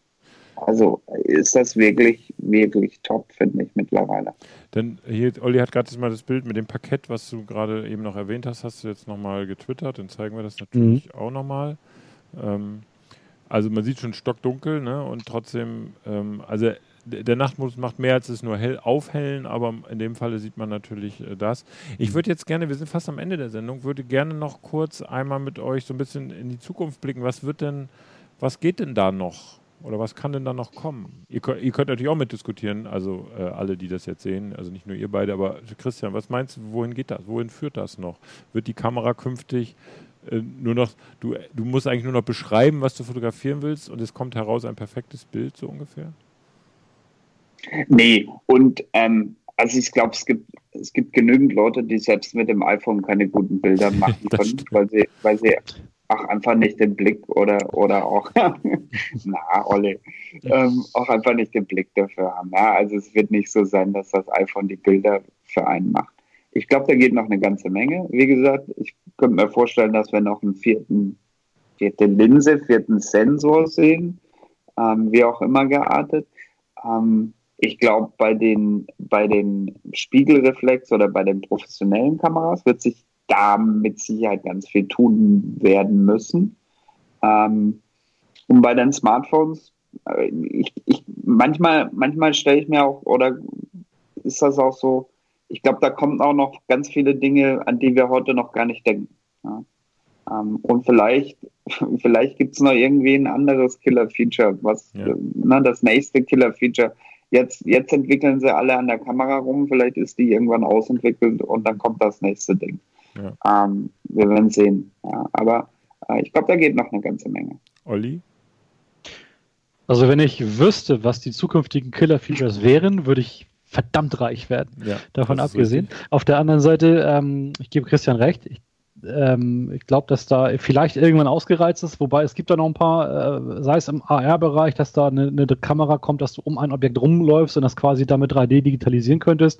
Speaker 3: also ist das wirklich, wirklich top, finde ich mittlerweile.
Speaker 1: Denn hier, Olli hat gerade mal das Bild mit dem Parkett, was du gerade eben noch erwähnt hast, hast du jetzt nochmal getwittert, dann zeigen wir das natürlich mhm. auch nochmal. Ähm, also man sieht schon stockdunkel, ne? Und trotzdem, ähm, also der Nachtmodus macht mehr als es nur hell aufhellen, aber in dem Falle sieht man natürlich äh, das. Ich mhm. würde jetzt gerne, wir sind fast am Ende der Sendung, würde gerne noch kurz einmal mit euch so ein bisschen in die Zukunft blicken. Was wird denn, was geht denn da noch? Oder was kann denn da noch kommen? Ihr, ihr könnt natürlich auch mitdiskutieren, also äh, alle, die das jetzt sehen, also nicht nur ihr beide, aber Christian, was meinst du, wohin geht das? Wohin führt das noch? Wird die Kamera künftig äh, nur noch, du, du musst eigentlich nur noch beschreiben, was du fotografieren willst und es kommt heraus ein perfektes Bild, so ungefähr?
Speaker 3: Nee, und ähm, also ich glaube, es gibt, es gibt genügend Leute, die selbst mit dem iPhone keine guten Bilder machen können, weil sie, weil sie auch einfach nicht den Blick oder, oder auch, na, Olle, ähm, auch einfach nicht den Blick dafür haben. Ja? Also es wird nicht so sein, dass das iPhone die Bilder für einen macht. Ich glaube, da geht noch eine ganze Menge. Wie gesagt, ich könnte mir vorstellen, dass wir noch einen vierten, vierte Linse, vierten Sensor sehen, ähm, wie auch immer geartet. Ähm, ich glaube, bei den, bei den Spiegelreflex oder bei den professionellen Kameras wird sich da mit Sicherheit ganz viel tun werden müssen. Ähm, und bei den Smartphones, äh, ich, ich, manchmal, manchmal stelle ich mir auch, oder ist das auch so, ich glaube, da kommen auch noch ganz viele Dinge, an die wir heute noch gar nicht denken. Ja. Ähm, und vielleicht, vielleicht gibt es noch irgendwie ein anderes Killer-Feature, was ja. ne, das nächste Killer-Feature. Jetzt, jetzt entwickeln sie alle an der Kamera rum, vielleicht ist die irgendwann ausentwickelt und dann kommt das nächste Ding. Ja. Ähm, wir werden sehen. Ja, aber äh, ich glaube, da geht noch eine ganze Menge.
Speaker 1: Olli?
Speaker 2: Also wenn ich wüsste, was die zukünftigen Killer-Features wären, würde ich verdammt reich werden. Ja, Davon abgesehen. Auf der anderen Seite, ähm, ich gebe Christian recht, ich, ähm, ich glaube, dass da vielleicht irgendwann ausgereizt ist, wobei es gibt da noch ein paar, äh, sei es im AR-Bereich, dass da eine, eine, Kamera kommt, dass du um ein Objekt rumläufst und das quasi damit 3D digitalisieren könntest.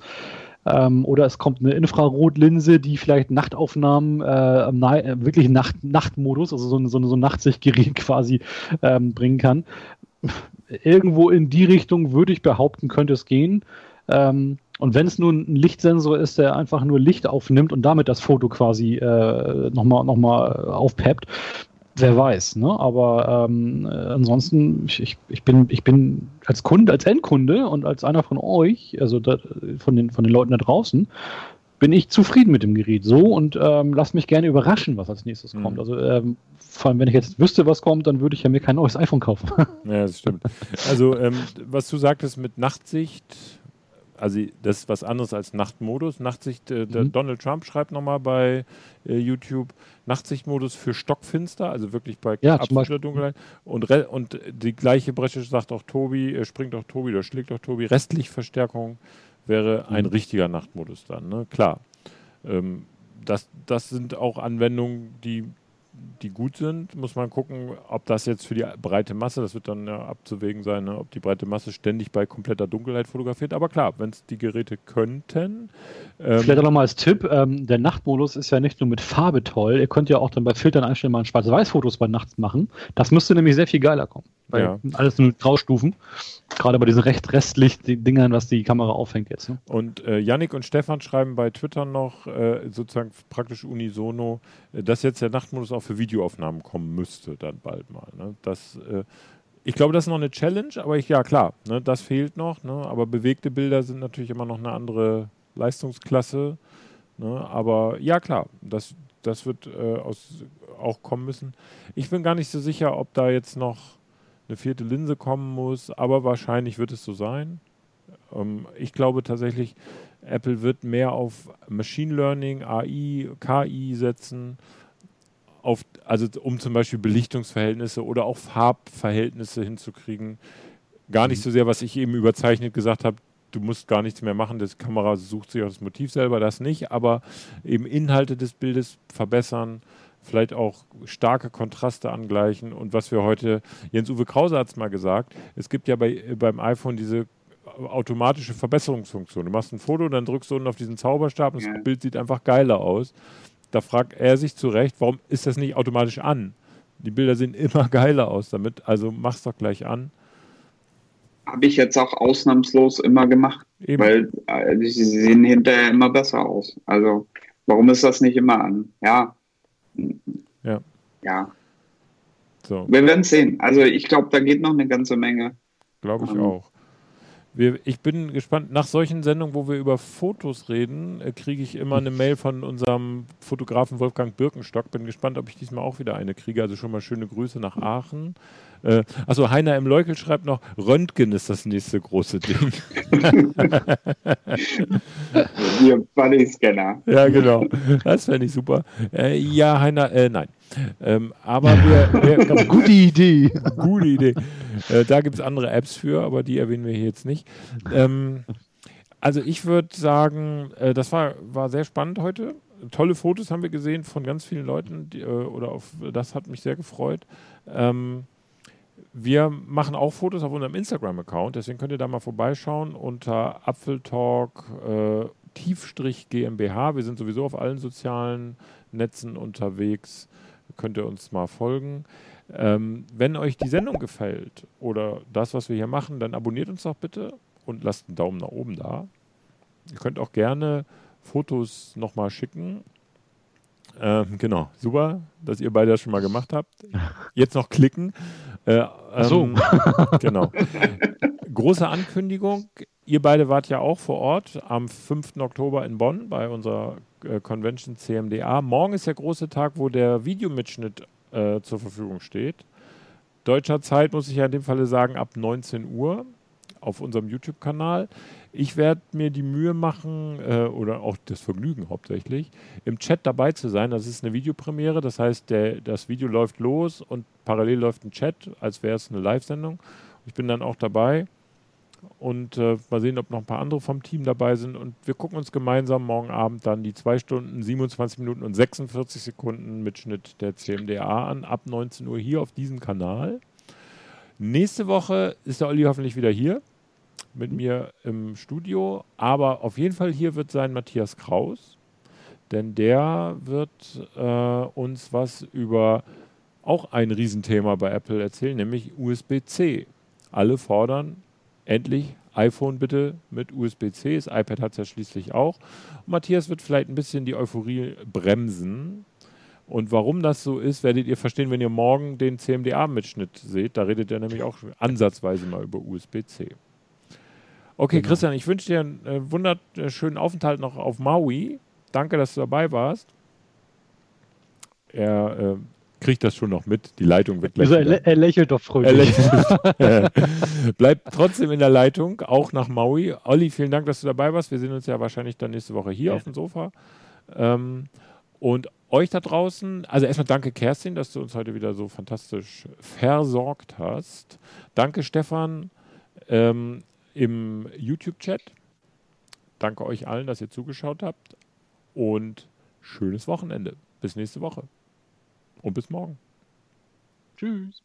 Speaker 2: Ähm, oder es kommt eine Infrarotlinse, die vielleicht Nachtaufnahmen, äh, äh, wirklich Nacht, Nachtmodus, also so, ein, so, so ein Nachtsichtgerät quasi ähm, bringen kann. Irgendwo in die Richtung würde ich behaupten, könnte es gehen. Ähm, und wenn es nur ein Lichtsensor ist, der einfach nur Licht aufnimmt und damit das Foto quasi äh, nochmal noch mal aufpeppt, wer weiß, ne? Aber ähm, äh, ansonsten, ich, ich, bin, ich bin als Kunde, als Endkunde und als einer von euch, also da, von, den, von den Leuten da draußen, bin ich zufrieden mit dem Gerät so und ähm, lass mich gerne überraschen, was als nächstes mhm. kommt. Also ähm, vor allem, wenn ich jetzt wüsste, was kommt, dann würde ich ja mir kein neues iPhone kaufen.
Speaker 1: Ja, das stimmt. Also ähm, was du sagtest mit Nachtsicht, also das ist was anderes als Nachtmodus. Nachtsicht, äh, mhm. Donald Trump schreibt nochmal bei äh, YouTube, Nachtsichtmodus für Stockfinster, also wirklich bei
Speaker 2: ja,
Speaker 1: absoluter Dunkelheit. Und, und die gleiche Bresche sagt auch Tobi, äh, springt auch Tobi oder schlägt auch Tobi, Restlichtverstärkung wäre ein mhm. richtiger Nachtmodus dann, ne? klar. Ähm, das, das sind auch Anwendungen, die die gut sind, muss man gucken, ob das jetzt für die breite Masse, das wird dann ja abzuwägen sein, ne, ob die breite Masse ständig bei kompletter Dunkelheit fotografiert. Aber klar, wenn es die Geräte könnten.
Speaker 2: Ähm Vielleicht auch nochmal als Tipp: ähm, Der Nachtmodus ist ja nicht nur mit Farbe toll. Ihr könnt ja auch dann bei Filtern einstellen, mal Schwarz-Weiß-Fotos bei Nachts machen. Das müsste nämlich sehr viel geiler kommen. Weil ja. alles nur Graustufen. Gerade bei diesen recht restlich Dingern, was die Kamera aufhängt jetzt. Ne?
Speaker 1: Und äh, Yannick und Stefan schreiben bei Twitter noch, äh, sozusagen praktisch unisono, dass jetzt der Nachtmodus auch für Videoaufnahmen kommen müsste, dann bald mal. Ne? Das, äh, ich glaube, das ist noch eine Challenge, aber ich, ja klar, ne, das fehlt noch. Ne? Aber bewegte Bilder sind natürlich immer noch eine andere Leistungsklasse. Ne? Aber ja klar, das, das wird äh, aus, auch kommen müssen. Ich bin gar nicht so sicher, ob da jetzt noch eine vierte Linse kommen muss, aber wahrscheinlich wird es so sein. Ähm, ich glaube tatsächlich, Apple wird mehr auf Machine Learning, AI, KI setzen, auf, also um zum Beispiel Belichtungsverhältnisse oder auch Farbverhältnisse hinzukriegen. Gar nicht so sehr, was ich eben überzeichnet gesagt habe, du musst gar nichts mehr machen, die Kamera sucht sich auch das Motiv selber, das nicht, aber eben Inhalte des Bildes verbessern vielleicht auch starke Kontraste angleichen. Und was wir heute, Jens-Uwe Krause hat es mal gesagt, es gibt ja bei, beim iPhone diese automatische Verbesserungsfunktion. Du machst ein Foto, dann drückst du unten auf diesen Zauberstab und das Bild sieht einfach geiler aus. Da fragt er sich zu Recht, warum ist das nicht automatisch an? Die Bilder sehen immer geiler aus damit, also mach's doch gleich an.
Speaker 3: Habe ich jetzt auch ausnahmslos immer gemacht, Eben. weil äh, sie sehen hinterher immer besser aus. Also warum ist das nicht immer an? Ja,
Speaker 1: ja.
Speaker 3: Ja. So. Wir werden sehen. Also ich glaube, da geht noch eine ganze Menge.
Speaker 1: Glaube ich um, ähm. auch. Wir, ich bin gespannt, nach solchen Sendungen, wo wir über Fotos reden, äh, kriege ich immer eine Mail von unserem Fotografen Wolfgang Birkenstock. Bin gespannt, ob ich diesmal auch wieder eine kriege. Also schon mal schöne Grüße nach Aachen. Äh, also Heiner M. Leukel schreibt noch, Röntgen ist das nächste große Ding.
Speaker 3: Ihr Buddy-Scanner.
Speaker 1: Ja, genau. Das fände ich super. Äh, ja, Heiner, äh, nein. Ähm, aber wir, wir
Speaker 2: gute Idee.
Speaker 1: Gute Idee. Äh, da gibt es andere Apps für, aber die erwähnen wir hier jetzt nicht. Ähm, also ich würde sagen, äh, das war, war sehr spannend heute. Tolle Fotos haben wir gesehen von ganz vielen Leuten, die, äh, oder auf das hat mich sehr gefreut. Ähm, wir machen auch Fotos auf unserem Instagram-Account, deswegen könnt ihr da mal vorbeischauen unter Apfeltalk äh, Tiefstrich GmbH. Wir sind sowieso auf allen sozialen Netzen unterwegs. Könnt ihr uns mal folgen. Ähm, wenn euch die Sendung gefällt oder das, was wir hier machen, dann abonniert uns doch bitte und lasst einen Daumen nach oben da. Ihr könnt auch gerne Fotos nochmal schicken ähm, genau, super, dass ihr beide das schon mal gemacht habt. Jetzt noch klicken. Äh, ähm, so. genau. Große Ankündigung. Ihr beide wart ja auch vor Ort am 5. Oktober in Bonn bei unserer Convention CMDA. Morgen ist der große Tag, wo der Videomitschnitt äh, zur Verfügung steht. Deutscher Zeit muss ich ja in dem Falle sagen, ab 19 Uhr auf unserem YouTube-Kanal. Ich werde mir die Mühe machen, äh, oder auch das Vergnügen hauptsächlich, im Chat dabei zu sein. Das ist eine Videopremiere, das heißt, der, das Video läuft los und parallel läuft ein Chat, als wäre es eine Live-Sendung. Ich bin dann auch dabei und äh, mal sehen, ob noch ein paar andere vom Team dabei sind. Und wir gucken uns gemeinsam morgen Abend dann die 2 Stunden, 27 Minuten und 46 Sekunden Mitschnitt der CMDA an, ab 19 Uhr hier auf diesem Kanal. Nächste Woche ist der Olli hoffentlich wieder hier. mit mir im Studio. Aber auf jeden Fall hier wird sein Matthias Kraus, denn der wird äh, uns was über auch ein Riesenthema bei Apple erzählen, nämlich USB-C. Alle fordern endlich iPhone bitte mit USB-C. Das iPad hat es ja schließlich auch. Und Matthias wird vielleicht ein bisschen die Euphorie bremsen. Und warum das so ist, werdet ihr verstehen, wenn ihr morgen den CMDA-Mitschnitt seht. Da redet er nämlich auch ansatzweise mal über USB-C. Okay, genau. Christian, ich wünsche dir einen äh, wunderschönen Aufenthalt noch auf Maui. Danke, dass du dabei warst. Er äh, kriegt das schon noch mit. Die Leitung wird
Speaker 2: gleich. Also er, er, lächelt doch fröhlich.
Speaker 1: Lächelt. Bleibt trotzdem in der Leitung, auch nach Maui. Olli, vielen Dank, dass du dabei warst. Wir sehen uns ja wahrscheinlich dann nächste Woche hier ja. auf dem Sofa. Ähm, und euch da draußen, also erstmal danke Kerstin, dass du uns heute wieder so fantastisch versorgt hast. Danke Stefan ähm, im YouTube-Chat. Danke euch allen, dass ihr zugeschaut habt. Und schönes Wochenende. Bis nächste Woche und bis morgen.
Speaker 2: Tschüss.